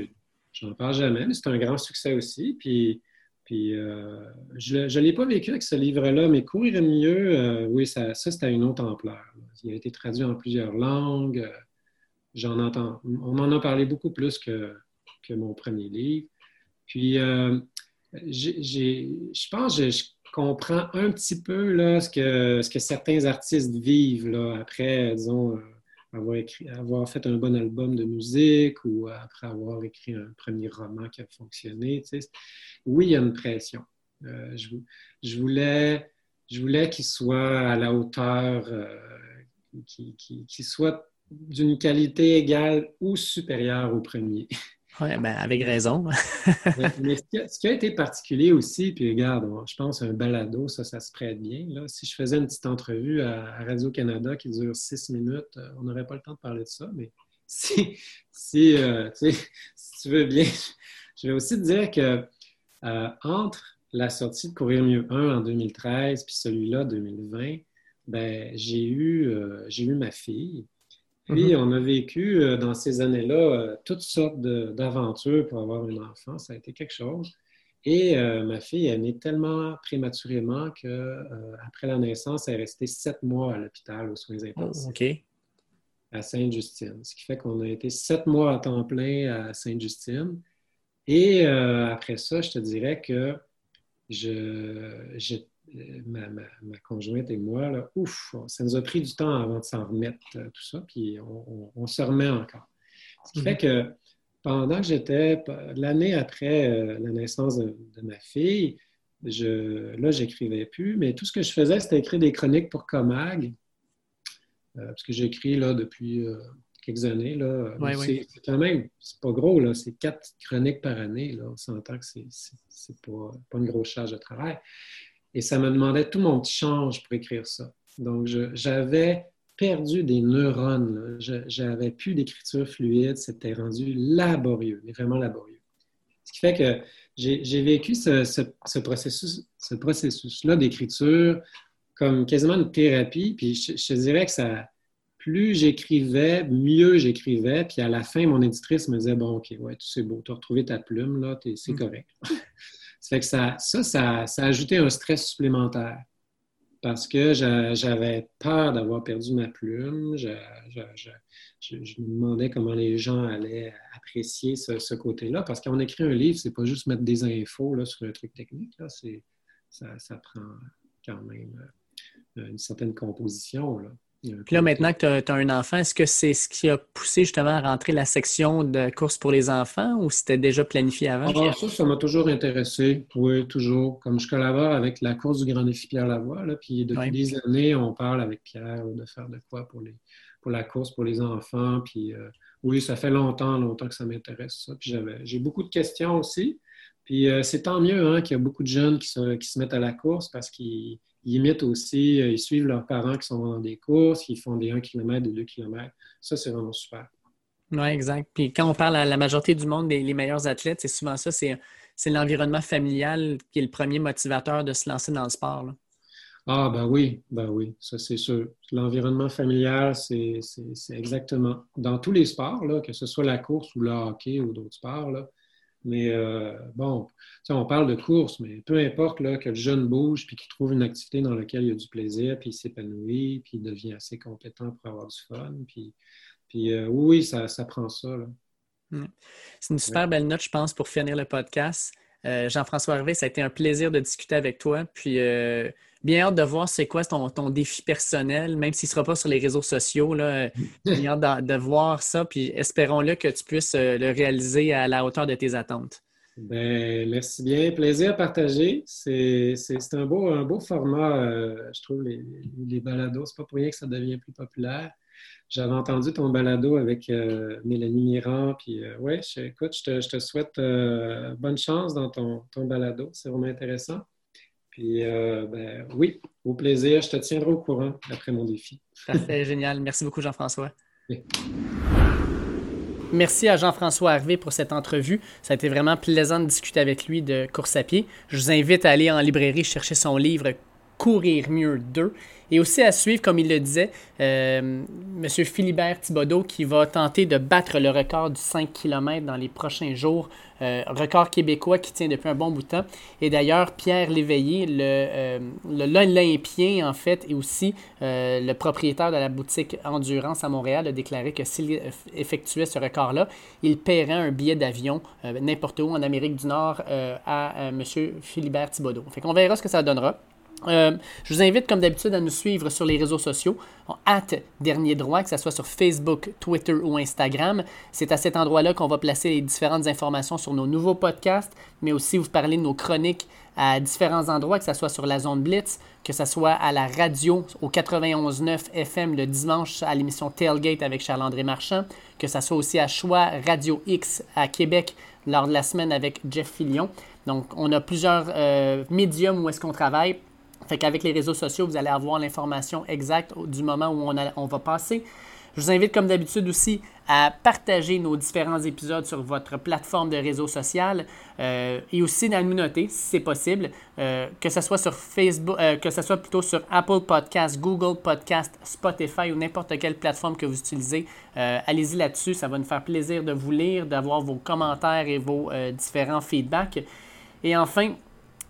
J'en parle jamais, mais c'est un grand succès aussi. Puis, puis euh, je ne l'ai pas vécu avec ce livre-là, mais Courir mieux, euh, oui, ça, ça c'était à une autre ampleur. Il a été traduit en plusieurs langues. J'en entends, on en a parlé beaucoup plus que, que mon premier livre. Puis, je pense que je, comprends un petit peu là, ce, que, ce que certains artistes vivent là, après, disons, euh, avoir, écrit, avoir fait un bon album de musique ou après avoir écrit un premier roman qui a fonctionné. Oui, il y a une pression. Euh, je, voulais, je voulais qu'il soit à la hauteur, euh, qu'il soit d'une qualité égale ou supérieure au premier. Oui, ben avec raison. mais ce qui, a, été particulier aussi, puis regarde, je pense un balado, ça, ça se prête bien. Là. Si je faisais une petite entrevue à, Radio-Canada qui dure six minutes, euh, on n'aurait pas le temps de parler de ça, mais si, euh, tu, si tu veux bien, je vais aussi te dire que euh, entre la sortie de Courir mieux 1 en 2013 puis celui-là 2020, ben, j'ai eu, j'ai eu ma fille. Puis, mhm. on a vécu euh, dans ces années-là euh, toutes sortes d'aventures pour avoir un enfant. Ça a été quelque chose. Et euh, ma fille est née tellement prématurément qu'après la naissance, elle est restée sept mois à l'hôpital aux soins oh, intensifs. À Sainte-Justine. Ce qui fait qu'on a été sept mois à temps plein à Sainte-Justine. Et après ça, je te dirais que je, ma, conjointe et moi, là, ouf, ça nous a pris du temps avant de s'en remettre, euh, tout ça, puis on, se remet encore. Ce qui fait mhm. que pendant que j'étais, l'année après euh, la naissance de, ma fille, je, là, j'écrivais plus, mais tout ce que je faisais, c'était écrire des chroniques pour Comag, euh, parce que j'écris là depuis quelques années. Là. c'est, quand même, c'est pas gros, là, c'est quatre chroniques par année. Là. On s'entend que c'est, c'est, pas, pas une grosse charge de travail. Et ça me demandait tout mon petit change pour écrire ça. Donc, j'avais perdu des neurones. J'avais plus d'écriture fluide. C'était rendu laborieux, vraiment laborieux. Ce qui fait que j'ai vécu ce, ce, processus, ce processus-là d'écriture comme quasiment une thérapie. Puis je, je dirais que ça, plus j'écrivais, mieux j'écrivais. Puis à la fin, mon éditrice me disait Bon, OK, ouais, c'est beau, tu as retrouvé ta plume, là, c'est mm. correct. Ça que ça, ça, ça, a ajouté un stress supplémentaire parce que j'avais peur d'avoir perdu ma plume. Je, me demandais comment les gens allaient apprécier ce, côté-là. Parce qu'on écrit un livre, c'est pas juste mettre des infos là, sur un truc technique. Ça, ça prend quand même euh, une certaine composition. Là. Puis là, maintenant que tu as, un enfant, est-ce que c'est ce qui a poussé justement à rentrer la section de course pour les enfants ou c'était déjà planifié avant? Ah, ça, ça m'a toujours intéressé. Oui, toujours. Comme je collabore avec la course du Grand Défi Pierre Lavoie, là, puis depuis des années, on parle avec Pierre de faire de quoi pour, les, pour la course pour les enfants. Puis euh, oui, ça fait longtemps, longtemps que ça m'intéresse, ça. Puis j'ai beaucoup de questions aussi. Puis euh, c'est tant mieux hein, qu'il y a beaucoup de jeunes qui se, qui se mettent à la course parce qu'ils ils imitent aussi, euh, ils suivent leurs parents qui sont dans des courses, ils font des 1 km, des 2 km. Ça, c'est vraiment super. Oui, exact. Puis quand on parle à la majorité du monde des les meilleurs athlètes, c'est souvent ça, c'est, l'environnement familial qui est le premier motivateur de se lancer dans le sport. Ah, ben oui, ben oui, ça c'est sûr. L'environnement familial, c'est, exactement. Dans tous les sports, là, que ce soit la course ou le hockey ou d'autres sports, là, Mais euh, bon, on parle de course, mais peu importe là, que le jeune bouge, puis qu'il trouve une activité dans laquelle il a du plaisir, puis il s'épanouit, puis il devient assez compétent pour avoir du fun. Puis, puis euh, oui, ça, ça prend ça. Hmm. C'est une super belle note, je pense, pour finir le podcast. Euh, Jean-François Hervé, ça a été un plaisir de discuter avec toi. Puis bien hâte de voir c'est quoi ton, ton, défi personnel, même s'il ne sera pas sur les réseaux sociaux. Là, bien hâte de, voir ça, puis espérons-le que tu puisses euh, le réaliser à la hauteur de tes attentes. Ben, merci bien. Plaisir à partager. C'est un beau, un beau format, euh, je trouve, les, les balados. C'est pas pour rien que ça devient plus populaire. J'avais entendu ton balado avec euh, Mélanie Mirand, puis ouais, écoute, je te, je te souhaite bonne chance dans ton, ton balado. C'est vraiment intéressant. Puis, euh, ben, oui, au plaisir. Je te tiendrai au courant après mon défi. Parfait, génial. Merci beaucoup, Jean-François. Merci à Jean-François Hervé pour cette entrevue. Ça a été vraiment plaisant de discuter avec lui de course à pied. Je vous invite à aller en librairie chercher son livre Courir mieux 2. Et aussi à suivre, comme il le disait, euh, M. Philibert Thibodeau qui va tenter de battre le record du 5 km dans les prochains jours. Euh, record québécois qui tient depuis un bon bout de temps. Et d'ailleurs, Pierre Léveillé, le, euh, l'Olympien en fait, et aussi le propriétaire de la boutique Endurance à Montréal, a déclaré que s'il effectuait ce record-là, il paierait un billet d'avion n'importe où en Amérique du Nord à M. Philibert Thibodeau. Fait qu'on verra ce que ça donnera. Euh, je vous invite, comme d'habitude, à nous suivre sur les réseaux sociaux, hâte Dernier Droit, que ce soit sur Facebook, Twitter ou Instagram. C'est à cet endroit-là qu'on va placer les différentes informations sur nos nouveaux podcasts, mais aussi vous parler de nos chroniques à différents endroits, que ce soit sur la zone Blitz, que ce soit à la radio au 91.9 FM le dimanche à l'émission Tailgate avec Charles-André Marchand, que ce soit aussi à Choix Radio X à Québec lors de la semaine avec Jeff Fillion. Donc, on a plusieurs euh, médiums où est-ce qu'on travaille fait qu'avec les réseaux sociaux, vous allez avoir l'information exacte du moment où on, va passer. Je vous invite, comme d'habitude aussi, à partager nos différents épisodes sur votre plateforme de réseau social euh, et aussi à nous noter, si c'est possible, euh, que ce soit sur Facebook, euh, que ce soit plutôt sur Apple Podcast, Google Podcast, Spotify ou n'importe quelle plateforme que vous utilisez. Allez-y là-dessus, ça va nous faire plaisir de vous lire, d'avoir vos commentaires et vos différents feedbacks. Et enfin,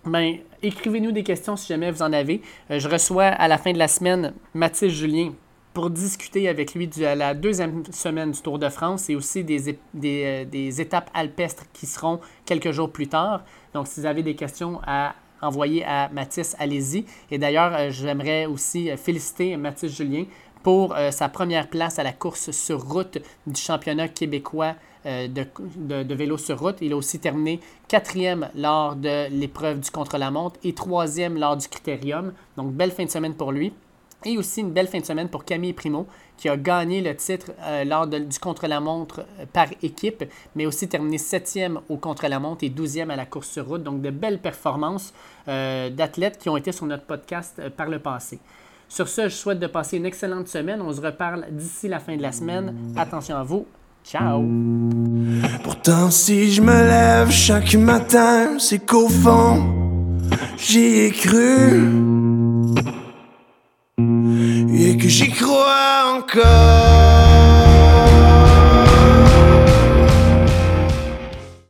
ben, écrivez-nous des questions si jamais vous en avez. Euh, je reçois à la fin de la semaine Mathis Julien pour discuter avec lui de la deuxième semaine du Tour de France et aussi des, des, euh, étapes alpestres qui seront quelques jours plus tard. Donc, si vous avez des questions à envoyer à Mathis, allez-y. Et d'ailleurs, euh, j'aimerais aussi féliciter Mathis Julien pour sa première place à la course sur route du championnat québécois euh, de, vélo sur route. Il a aussi terminé quatrième lors de l'épreuve du contre-la-montre et troisième lors du critérium. Donc, belle fin de semaine pour lui. Et aussi une belle fin de semaine pour Camille Primo, qui a gagné le titre euh, lors du contre-la-montre euh, par équipe, mais aussi terminé septième au contre-la-montre et douzième à la course sur route. Donc, de belles performances d'athlètes qui ont été sur notre podcast par le passé. Sur ce, je souhaite de passer une excellente semaine. On se reparle d'ici la fin de la semaine. Attention à vous. Ciao. Pourtant, si je me lève chaque matin, c'est qu'au fond, j'y ai cru. Et que j'y crois encore.